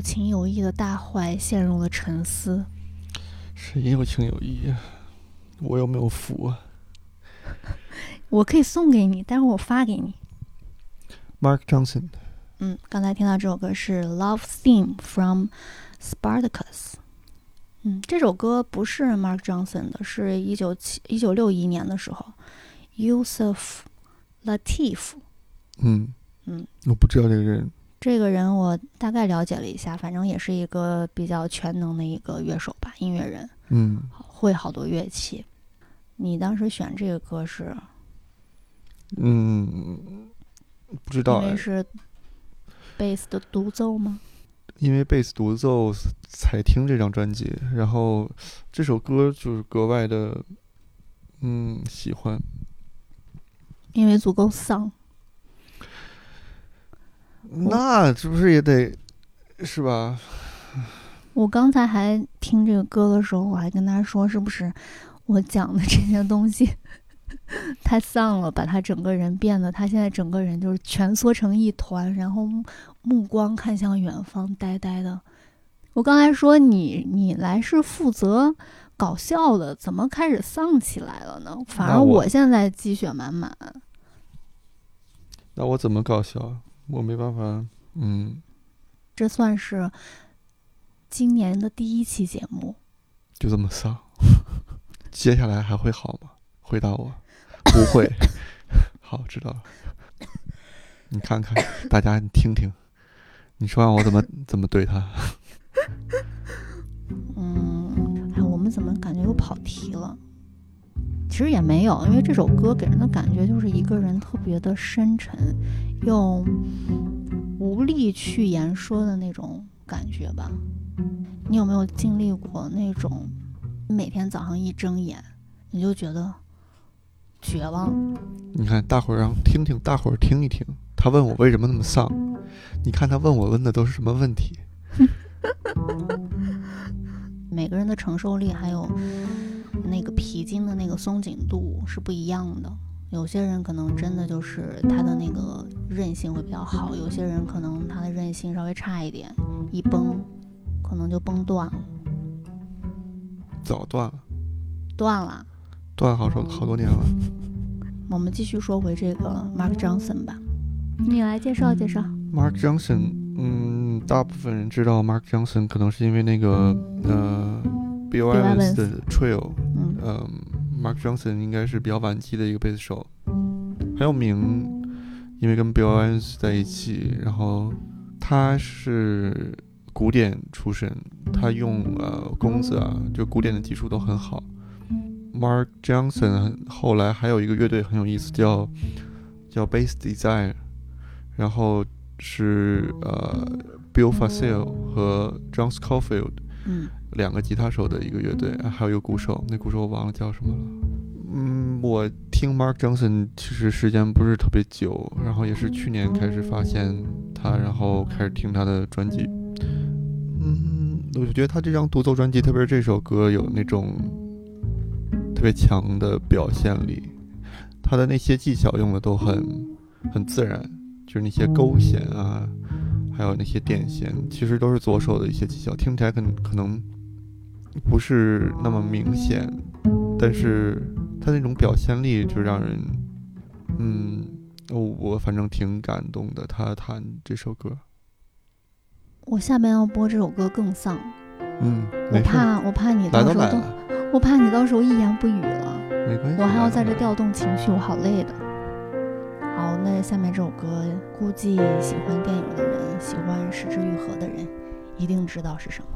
情有义的大坏陷入了沉思。谁有情有义啊？我又没有福啊。我可以送给你，待会儿我发给你。Mark Johnson，嗯，刚才听到这首歌是《Love Theme from Spartacus》。嗯，这首歌不是 Mark Johnson 的，是一九七一九六一年的时候，Yusuf Latif 嗯嗯，我不知道这个人。这个人我大概了解了一下，反正也是一个比较全能的一个乐手吧，音乐人，嗯，会好多乐器。你当时选这个歌是嗯，不知道哎因为，是贝斯的独奏吗？因为贝斯独奏才听这张专辑，然后这首歌就是格外的，嗯，喜欢。因为足够丧。那是不是也得是吧？我刚才还听这个歌的时候，我还跟他说，是不是我讲的这些东西 太丧了，把他整个人变得，他现在整个人就是蜷缩成一团，然后目目光看向远方，呆呆的。我刚才说你你来是负责搞笑的，怎么开始丧起来了呢？反而我我现在积雪满满。那我怎么搞笑？我没办法。嗯，这算是今年的第一期节目。就这么丧。接下来还会好吗？回答我，不会。好，知道了。你看看，大家你听听，你说让我怎么怎么对他？嗯，哎，我们怎么感觉又跑题了？其实也没有，因为这首歌给人的感觉就是一个人特别的深沉，又无力去言说的那种感觉吧。你有没有经历过那种，每天早上一睁眼，你就觉得绝望？你看，大伙儿让听听，大伙儿听一听。他问我为什么那么丧，你看他问我问的都是什么问题？每个人的承受力还有那个皮筋的那个松紧度是不一样的。有些人可能真的就是他的那个韧性会比较好，有些人可能他的韧性稍微差一点，一崩可能就崩断了，早断了，断了。断好多好多年了。我们继续说回这个 Mark Johnson 吧，你来介绍介绍。Mark Johnson，嗯，大部分人知道 Mark Johnson 可能是因为那个呃 Bill Evans 的 Trio，嗯嗯，Mark Johnson 应该是比较晚期的一个贝斯手，很有名，因为跟 Bill Evans 在一起，然后他是古典出身，他用呃弓子啊，就古典的技术都很好。Mark Johnson 后来还有一个乐队很有意思，叫叫 Bass Desire，然后是呃 Bill Facile 和 John Scofield 嗯两个吉他手的一个乐队，啊还有一个鼓手，那鼓手我忘了叫什么了。嗯，我听 Mark Johnson 其实时间不是特别久，然后也是去年开始发现他，然后开始听他的专辑。嗯，我就觉得他这张独奏专辑，特别是这首歌，有那种特别强的表现力。他的那些技巧用的都很很自然，就是那些勾弦啊，还有那些电弦，其实都是左手的一些技巧，听起来可能可能不是那么明显，但是他那种表现力就让人，嗯，我我反正挺感动的。他弹这首歌，我下面要播这首歌更丧，嗯，我，怕我怕你到时候我怕你到时候一言不语了。没关系，我还要在这调动情绪，我好累的。好，那下面这首歌，估计喜欢电影的人，喜欢《十之愈合》的人，一定知道是什么。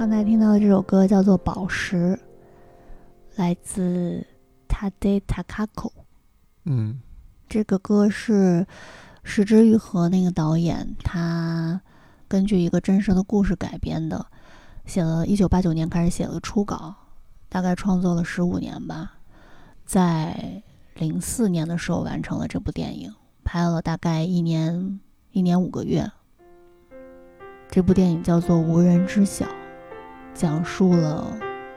刚才听到的这首歌叫做《宝石》，来自 Tade Takako。嗯这个歌是石之愈和那个导演，他根据一个真实的故事改编的，写了一九八九年开始写了初稿，大概创作了十五年吧，在零四年的时候完成了这部电影，拍了大概一年一年五个月。这部电影叫做《无人知晓》，讲述了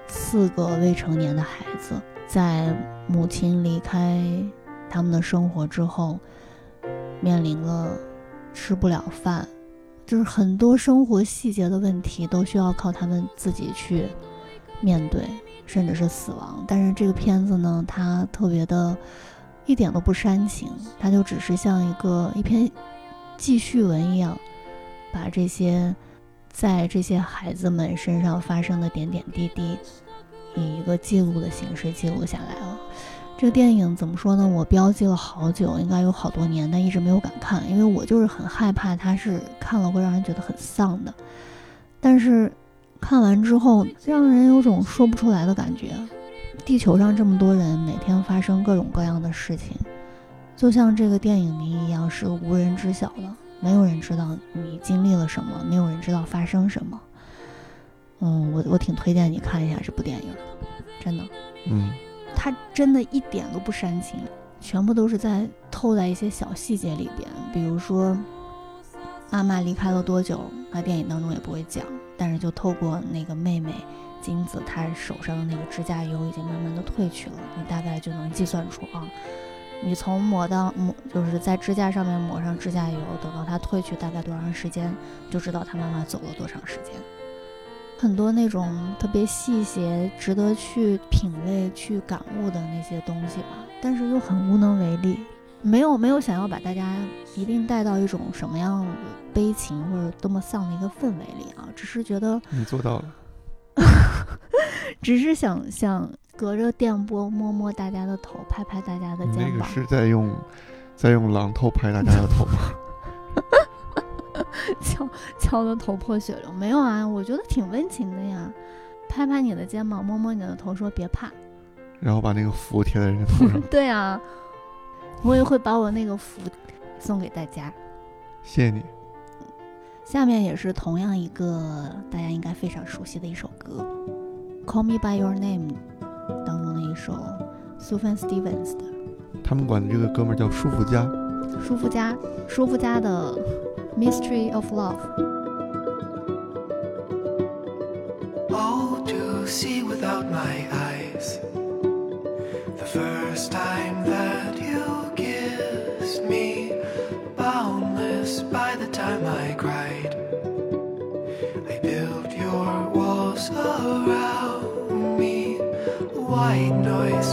四个未成年的孩子在母亲离开他们的生活之后，面临了吃不了饭，就是很多生活细节的问题都需要靠他们自己去面对，甚至是死亡。但是这个片子呢，它特别的，一点都不煽情，它就只是像一个一篇记叙文一样，把这些在这些孩子们身上发生的点点滴滴，以一个记录的形式记录下来了。这个电影怎么说呢？我标记了好久，应该有好多年，但一直没有敢看，因为我就是很害怕它是看了会让人觉得很丧的。但是看完之后，让人有种说不出来的感觉。地球上这么多人，每天发生各种各样的事情，就像这个电影里一样，是无人知晓的，没有人知道你经历了什么，没有人知道发生什么。嗯，我我挺推荐你看一下这部电影的，真的。嗯它真的一点都不煽情，全部都是在透在一些小细节里边，比如说妈妈离开了多久，那电影当中也不会讲，但是就透过那个妹妹金子，她手上的那个指甲油已经慢慢的褪去了，你大概就能计算出啊，你从抹到抹就是在指甲上面抹上指甲油，等到它褪去大概多长时间，就知道它妈妈走了多长时间。很多那种特别细节、值得去品味、去感悟的那些东西吧，但是又很无能为力。没有没有想要把大家一定带到一种什么样悲情或者多么丧的一个氛围里啊，只是觉得，你做到了。只是想想隔着电波摸摸大家的头，拍拍大家的你那个肩膀。是在用在用榔头拍大家的头吗？敲敲的头破血流。没有啊，我觉得挺温情的呀，拍拍你的肩膀，摸摸你的头，说别怕。然后把那个符贴在人家头上，对啊，我也会把我那个符送给大家。谢谢你。下面也是同样一个大家应该非常熟悉的一首歌，《Call Me by Your Name》当中的一首 Sufjan Stevens 的他们管这个哥们儿叫舒肤佳。舒肤佳，舒肤佳的《Mystery of Love》。Oh, to see without my eyes.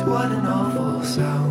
What an awful sound.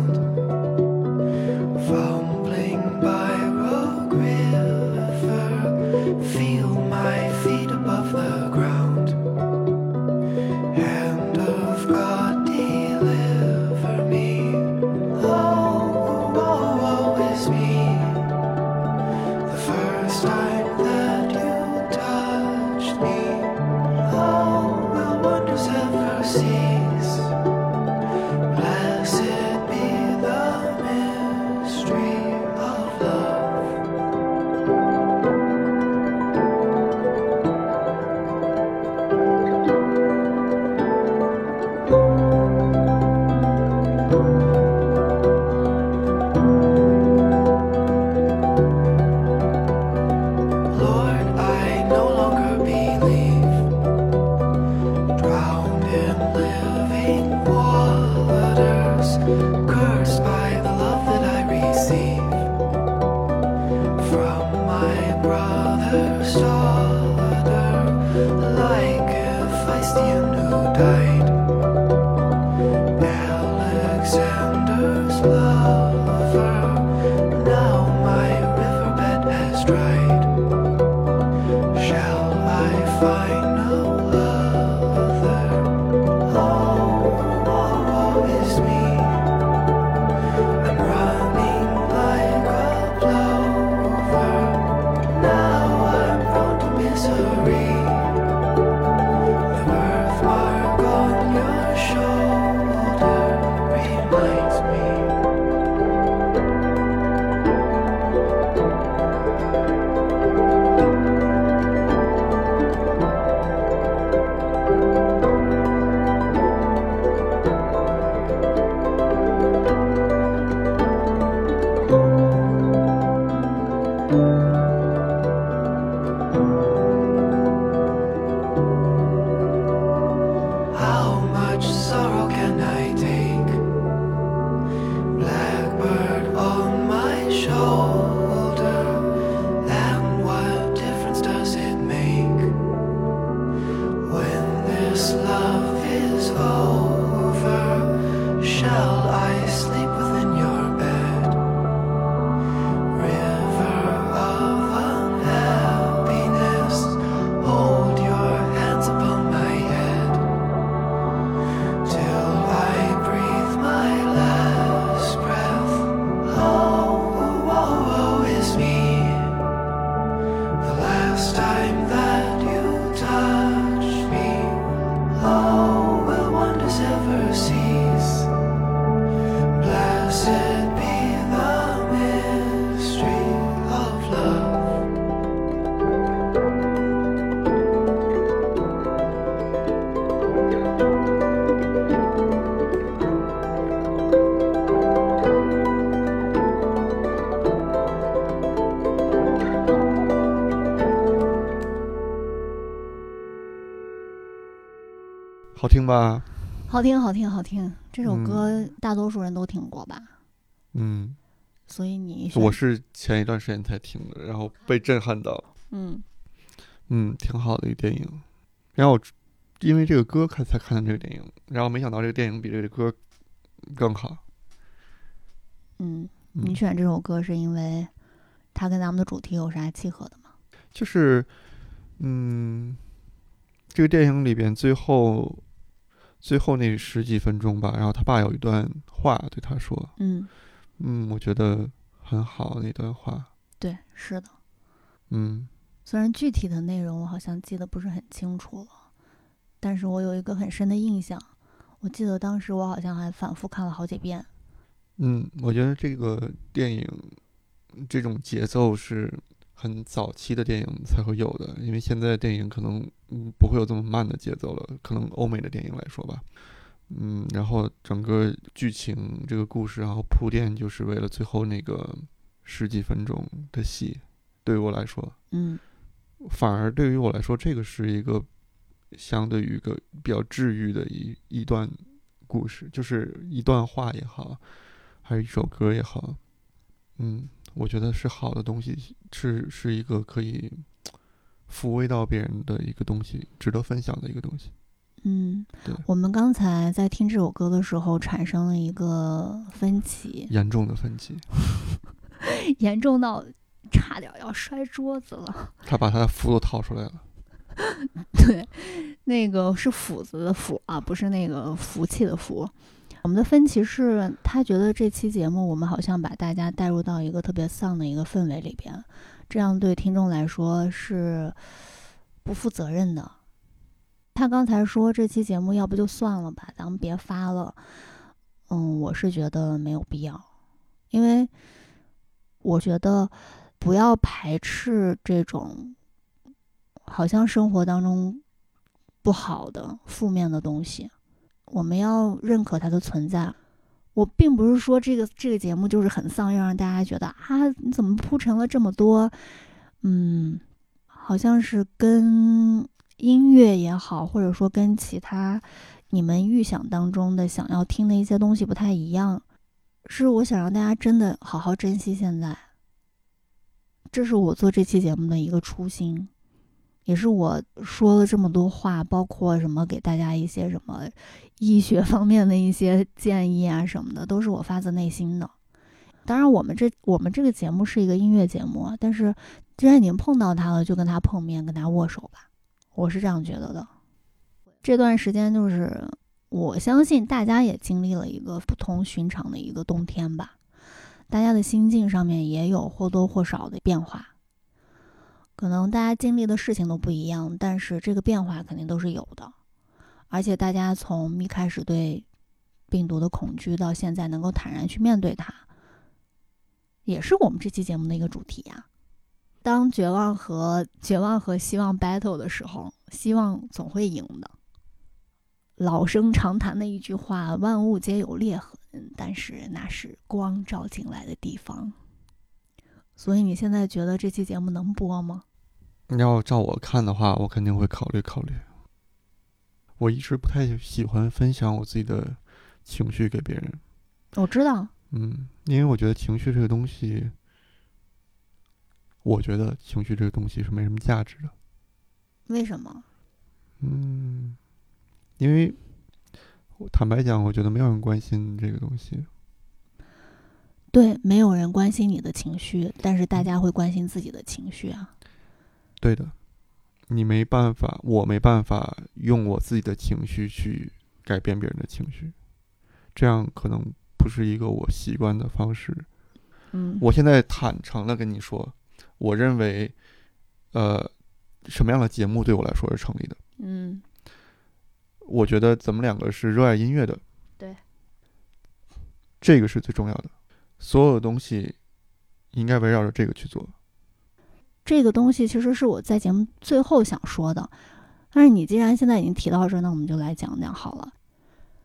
听吧？好听，好听，好听。这首嗯歌大多数人都听过吧？嗯，所以你我是前一段时间才听的，然后被震撼到。嗯嗯，挺好的一个电影。然后我因为这个歌看才看的这个电影，然后没想到这个电影比这个歌更好。嗯，嗯你选这首歌是因为它跟咱们的主题有啥契合的吗？就是，嗯，这个电影里边最后最后那十几分钟吧，然后他爸有一段话对他说，嗯，嗯，我觉得很好那段话，对，是的。嗯虽然具体的内容我好像记得不是很清楚了，但是我有一个很深的印象。我记得当时我好像还反复看了好几遍。嗯，我觉得这个电影这种节奏是很早期的电影才会有的，因为现在的电影可能嗯不会有这么慢的节奏了，可能欧美的电影来说吧，嗯，然后整个剧情这个故事，然后铺垫就是为了最后那个十几分钟的戏，对于我来说，嗯。反而对于我来说，这个是一个相对于一个比较治愈的一一段故事，就是一段话也好，还是一首歌也好，嗯，我觉得是好的东西，是是一个可以抚慰到别人的一个东西，值得分享的一个东西。嗯对，我们刚才在听这首歌的时候产生了一个分歧，严重的分歧，严重到差点要摔桌子了。他把他的斧都掏出来了。对，那个是斧子的斧啊，不是那个福气的福。我们的分歧是，他觉得这期节目我们好像把大家带入到一个特别丧的一个氛围里边，这样对听众来说是不负责任的。他刚才说这期节目要不就算了吧，咱们别发了。嗯，我是觉得没有必要，因为我觉得不要排斥这种好像生活当中不好的、负面的东西，我们要认可它的存在。我并不是说这个这个节目就是很丧，要让大家觉得啊，你怎么铺陈了这么多？嗯，好像是跟音乐也好，或者说跟其他你们预想当中的想要听的一些东西不太一样。是我想让大家真的好好珍惜现在，这是我做这期节目的一个初心。也是我说了这么多话，包括什么给大家一些什么医学方面的一些建议啊什么的，都是我发自内心的。当然，我们这我们这个节目是一个音乐节目，但是既然已经碰到他了，就跟他碰面，跟他握手吧，我是这样觉得的。这段时间就是我相信大家也经历了一个不同寻常的一个冬天吧，大家的心境上面也有或多或少的变化。可能大家经历的事情都不一样，但是这个变化肯定都是有的。而且大家从一开始对病毒的恐惧，到现在能够坦然去面对它，也是我们这期节目的一个主题呀、当绝望和绝望和希望 battle 的时候，希望总会赢的。老生常谈的一句话：“万物皆有裂痕，但是那是光照进来的地方。”所以你现在觉得这期节目能播吗？要照我看的话，我肯定会考虑考虑。我一直不太喜欢分享我自己的情绪给别人，我知道，嗯，因为我觉得情绪这个东西，我觉得情绪这个东西是没什么价值的，为什么？嗯，因为我坦白讲，我觉得没有人关心这个东西，对，没有人关心你的情绪，但是大家会关心自己的情绪啊。对的，你没办法，我没办法用我自己的情绪去改变别人的情绪，这样可能不是一个我习惯的方式。嗯，我现在坦诚的跟你说，我认为，呃，什么样的节目对我来说是成立的？嗯我觉得咱们两个是热爱音乐的，对，这个是最重要的，所有的东西应该围绕着这个去做。这个东西其实是我在节目最后想说的，但是你既然现在已经提到这，那我们就来讲讲好了。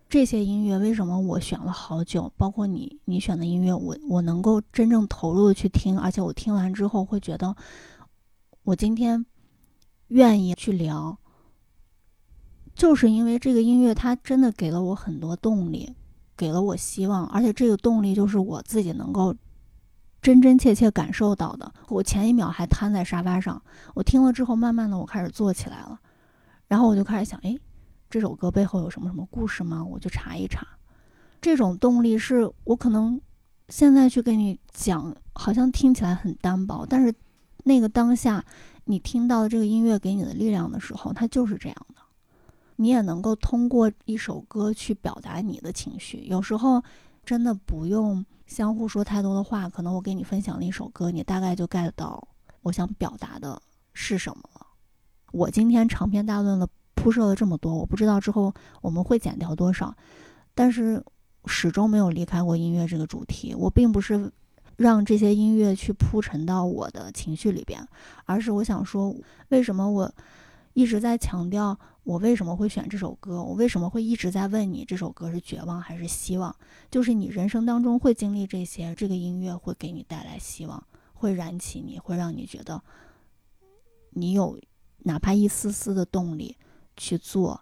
这些音乐为什么我选了好久，包括你你选的音乐，我我能够真正投入的去听，而且我听完之后会觉得，我今天愿意去聊，就是因为这个音乐，它真的给了我很多动力，给了我希望，而且这个动力就是我自己能够真真切切感受到的。我前一秒还瘫在沙发上，我听了之后，慢慢的我开始坐起来了，然后我就开始想，哎，这首歌背后有什么什么故事吗？我就查一查。这种动力是我可能现在去跟你讲，好像听起来很单薄，但是那个当下你听到这个音乐给你的力量的时候，它就是这样的。你也能够通过一首歌去表达你的情绪。有时候真的不用相互说太多的话，可能我给你分享了一首歌，你大概就 get 到我想表达的是什么了。我今天长篇大论的铺设了这么多，我不知道之后我们会剪掉多少，但是始终没有离开过音乐这个主题。我并不是让这些音乐去铺陈到我的情绪里边，而是我想说，为什么我一直在强调我为什么会选这首歌，我为什么会一直在问你这首歌是绝望还是希望？就是你人生当中会经历这些，这个音乐会给你带来希望，会燃起你，会让你觉得你有哪怕一丝丝的动力去做。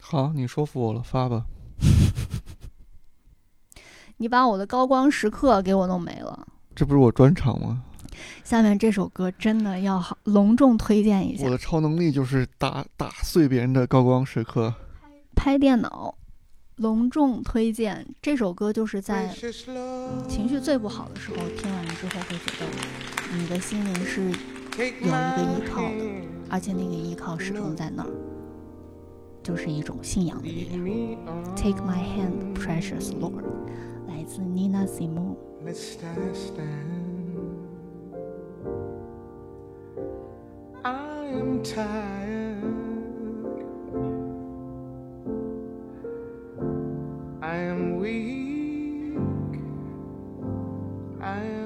好，你说服我了，发吧。你把我的高光时刻给我弄没了。这不是我专场吗？下面这首歌真的要好隆重推荐一下我，的超能力就是打打碎别人的高光时刻。拍电脑，隆重推荐这首歌，就是在情绪最不好的时候听完之后，会觉得你的心灵是有一个依靠的，而且那个依靠始终在那儿，就是一种信仰的力量。Take my hand, precious Lord，来自 Nina Simone。I am tired. I am weak. I am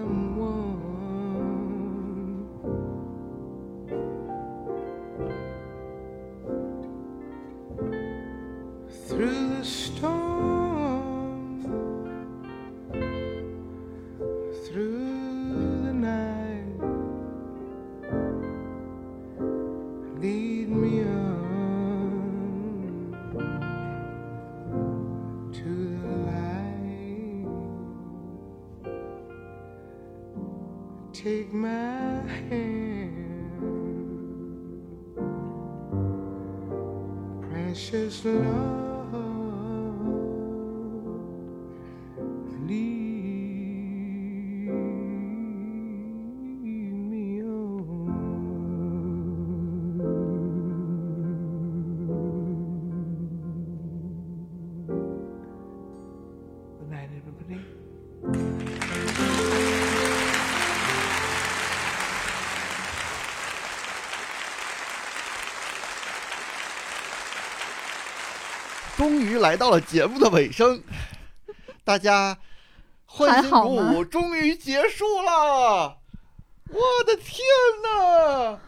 my hand, precious Lord. 来到了节目的尾声，大家欢欣鼓还好吗舞，终于结束了！我的天哪！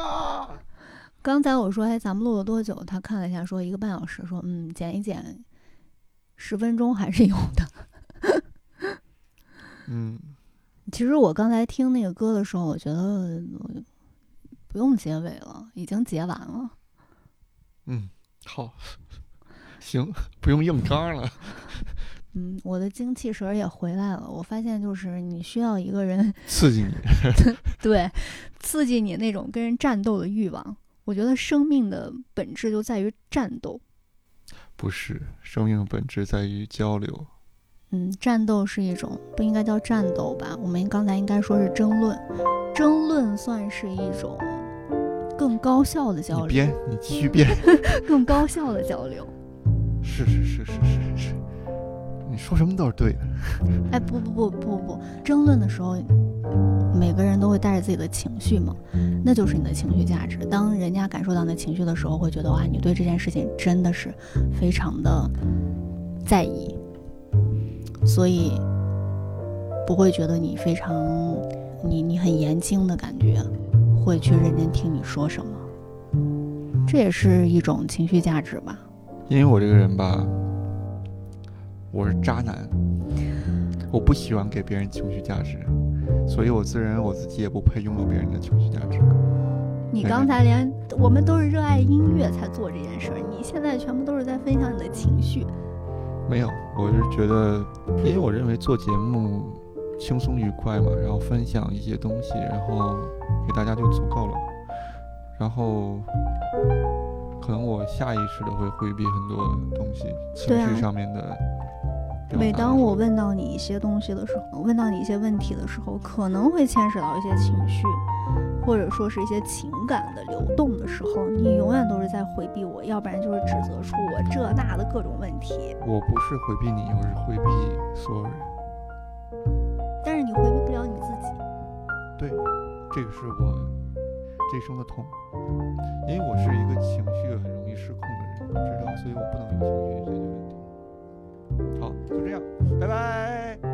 啊！刚才我说，哎，咱们录了多久？他看了一下，说一个半小时。说，嗯，剪一剪，十分钟还是有的。嗯，其实我刚才听那个歌的时候，我觉得呃不用结尾了，已经结完了。嗯，好，行，不用硬刚了。嗯，我的精气神儿也回来了。我发现，就是你需要一个人刺激你。对刺激你那种跟人战斗的欲望。我觉得生命的本质就在于战斗。不是，生命本质在于交流。嗯，战斗是一种不应该叫战斗吧？我们刚才应该说是争论，争论算是一种更高效的交流，你编，你继续编。更高效的交流。是是是是是是，你说什么都是对的。哎，不不不不不，争论的时候，每个人都会带着自己的情绪嘛，那就是你的情绪价值。当人家感受到你的情绪的时候，会觉得哇，你对这件事情真的是非常的在意，所以不会觉得你非常你你很言轻的感觉，会去认真听你说什么。这也是一种情绪价值吧。因为我这个人吧，我是渣男，我不喜欢给别人情绪价值，所以我自认为我自己也不配拥有别人的情绪价值。你刚才连我们都是热爱音乐才做这件事儿，你现在全部都是在分享你的情绪。没有，我是觉得，因为我认为做节目轻松愉快嘛，然后分享一些东西，然后给大家就足够了。然后，可能我下意识的会回避很多东西，情绪上面的。每当我问到你一些东西的时候，问到你一些问题的时候，可能会牵扯到一些情绪，或者说是一些情感的流动的时候，你永远都是在回避我，要不然就是指责出我这那的各种问题。我不是回避你，我是回避所有人。你回避不了你自己。对，这个是我这一生的痛，因为我是一个情绪很容易失控的人，我知道，所以我不能用情绪解决问题。好，就这样，拜拜。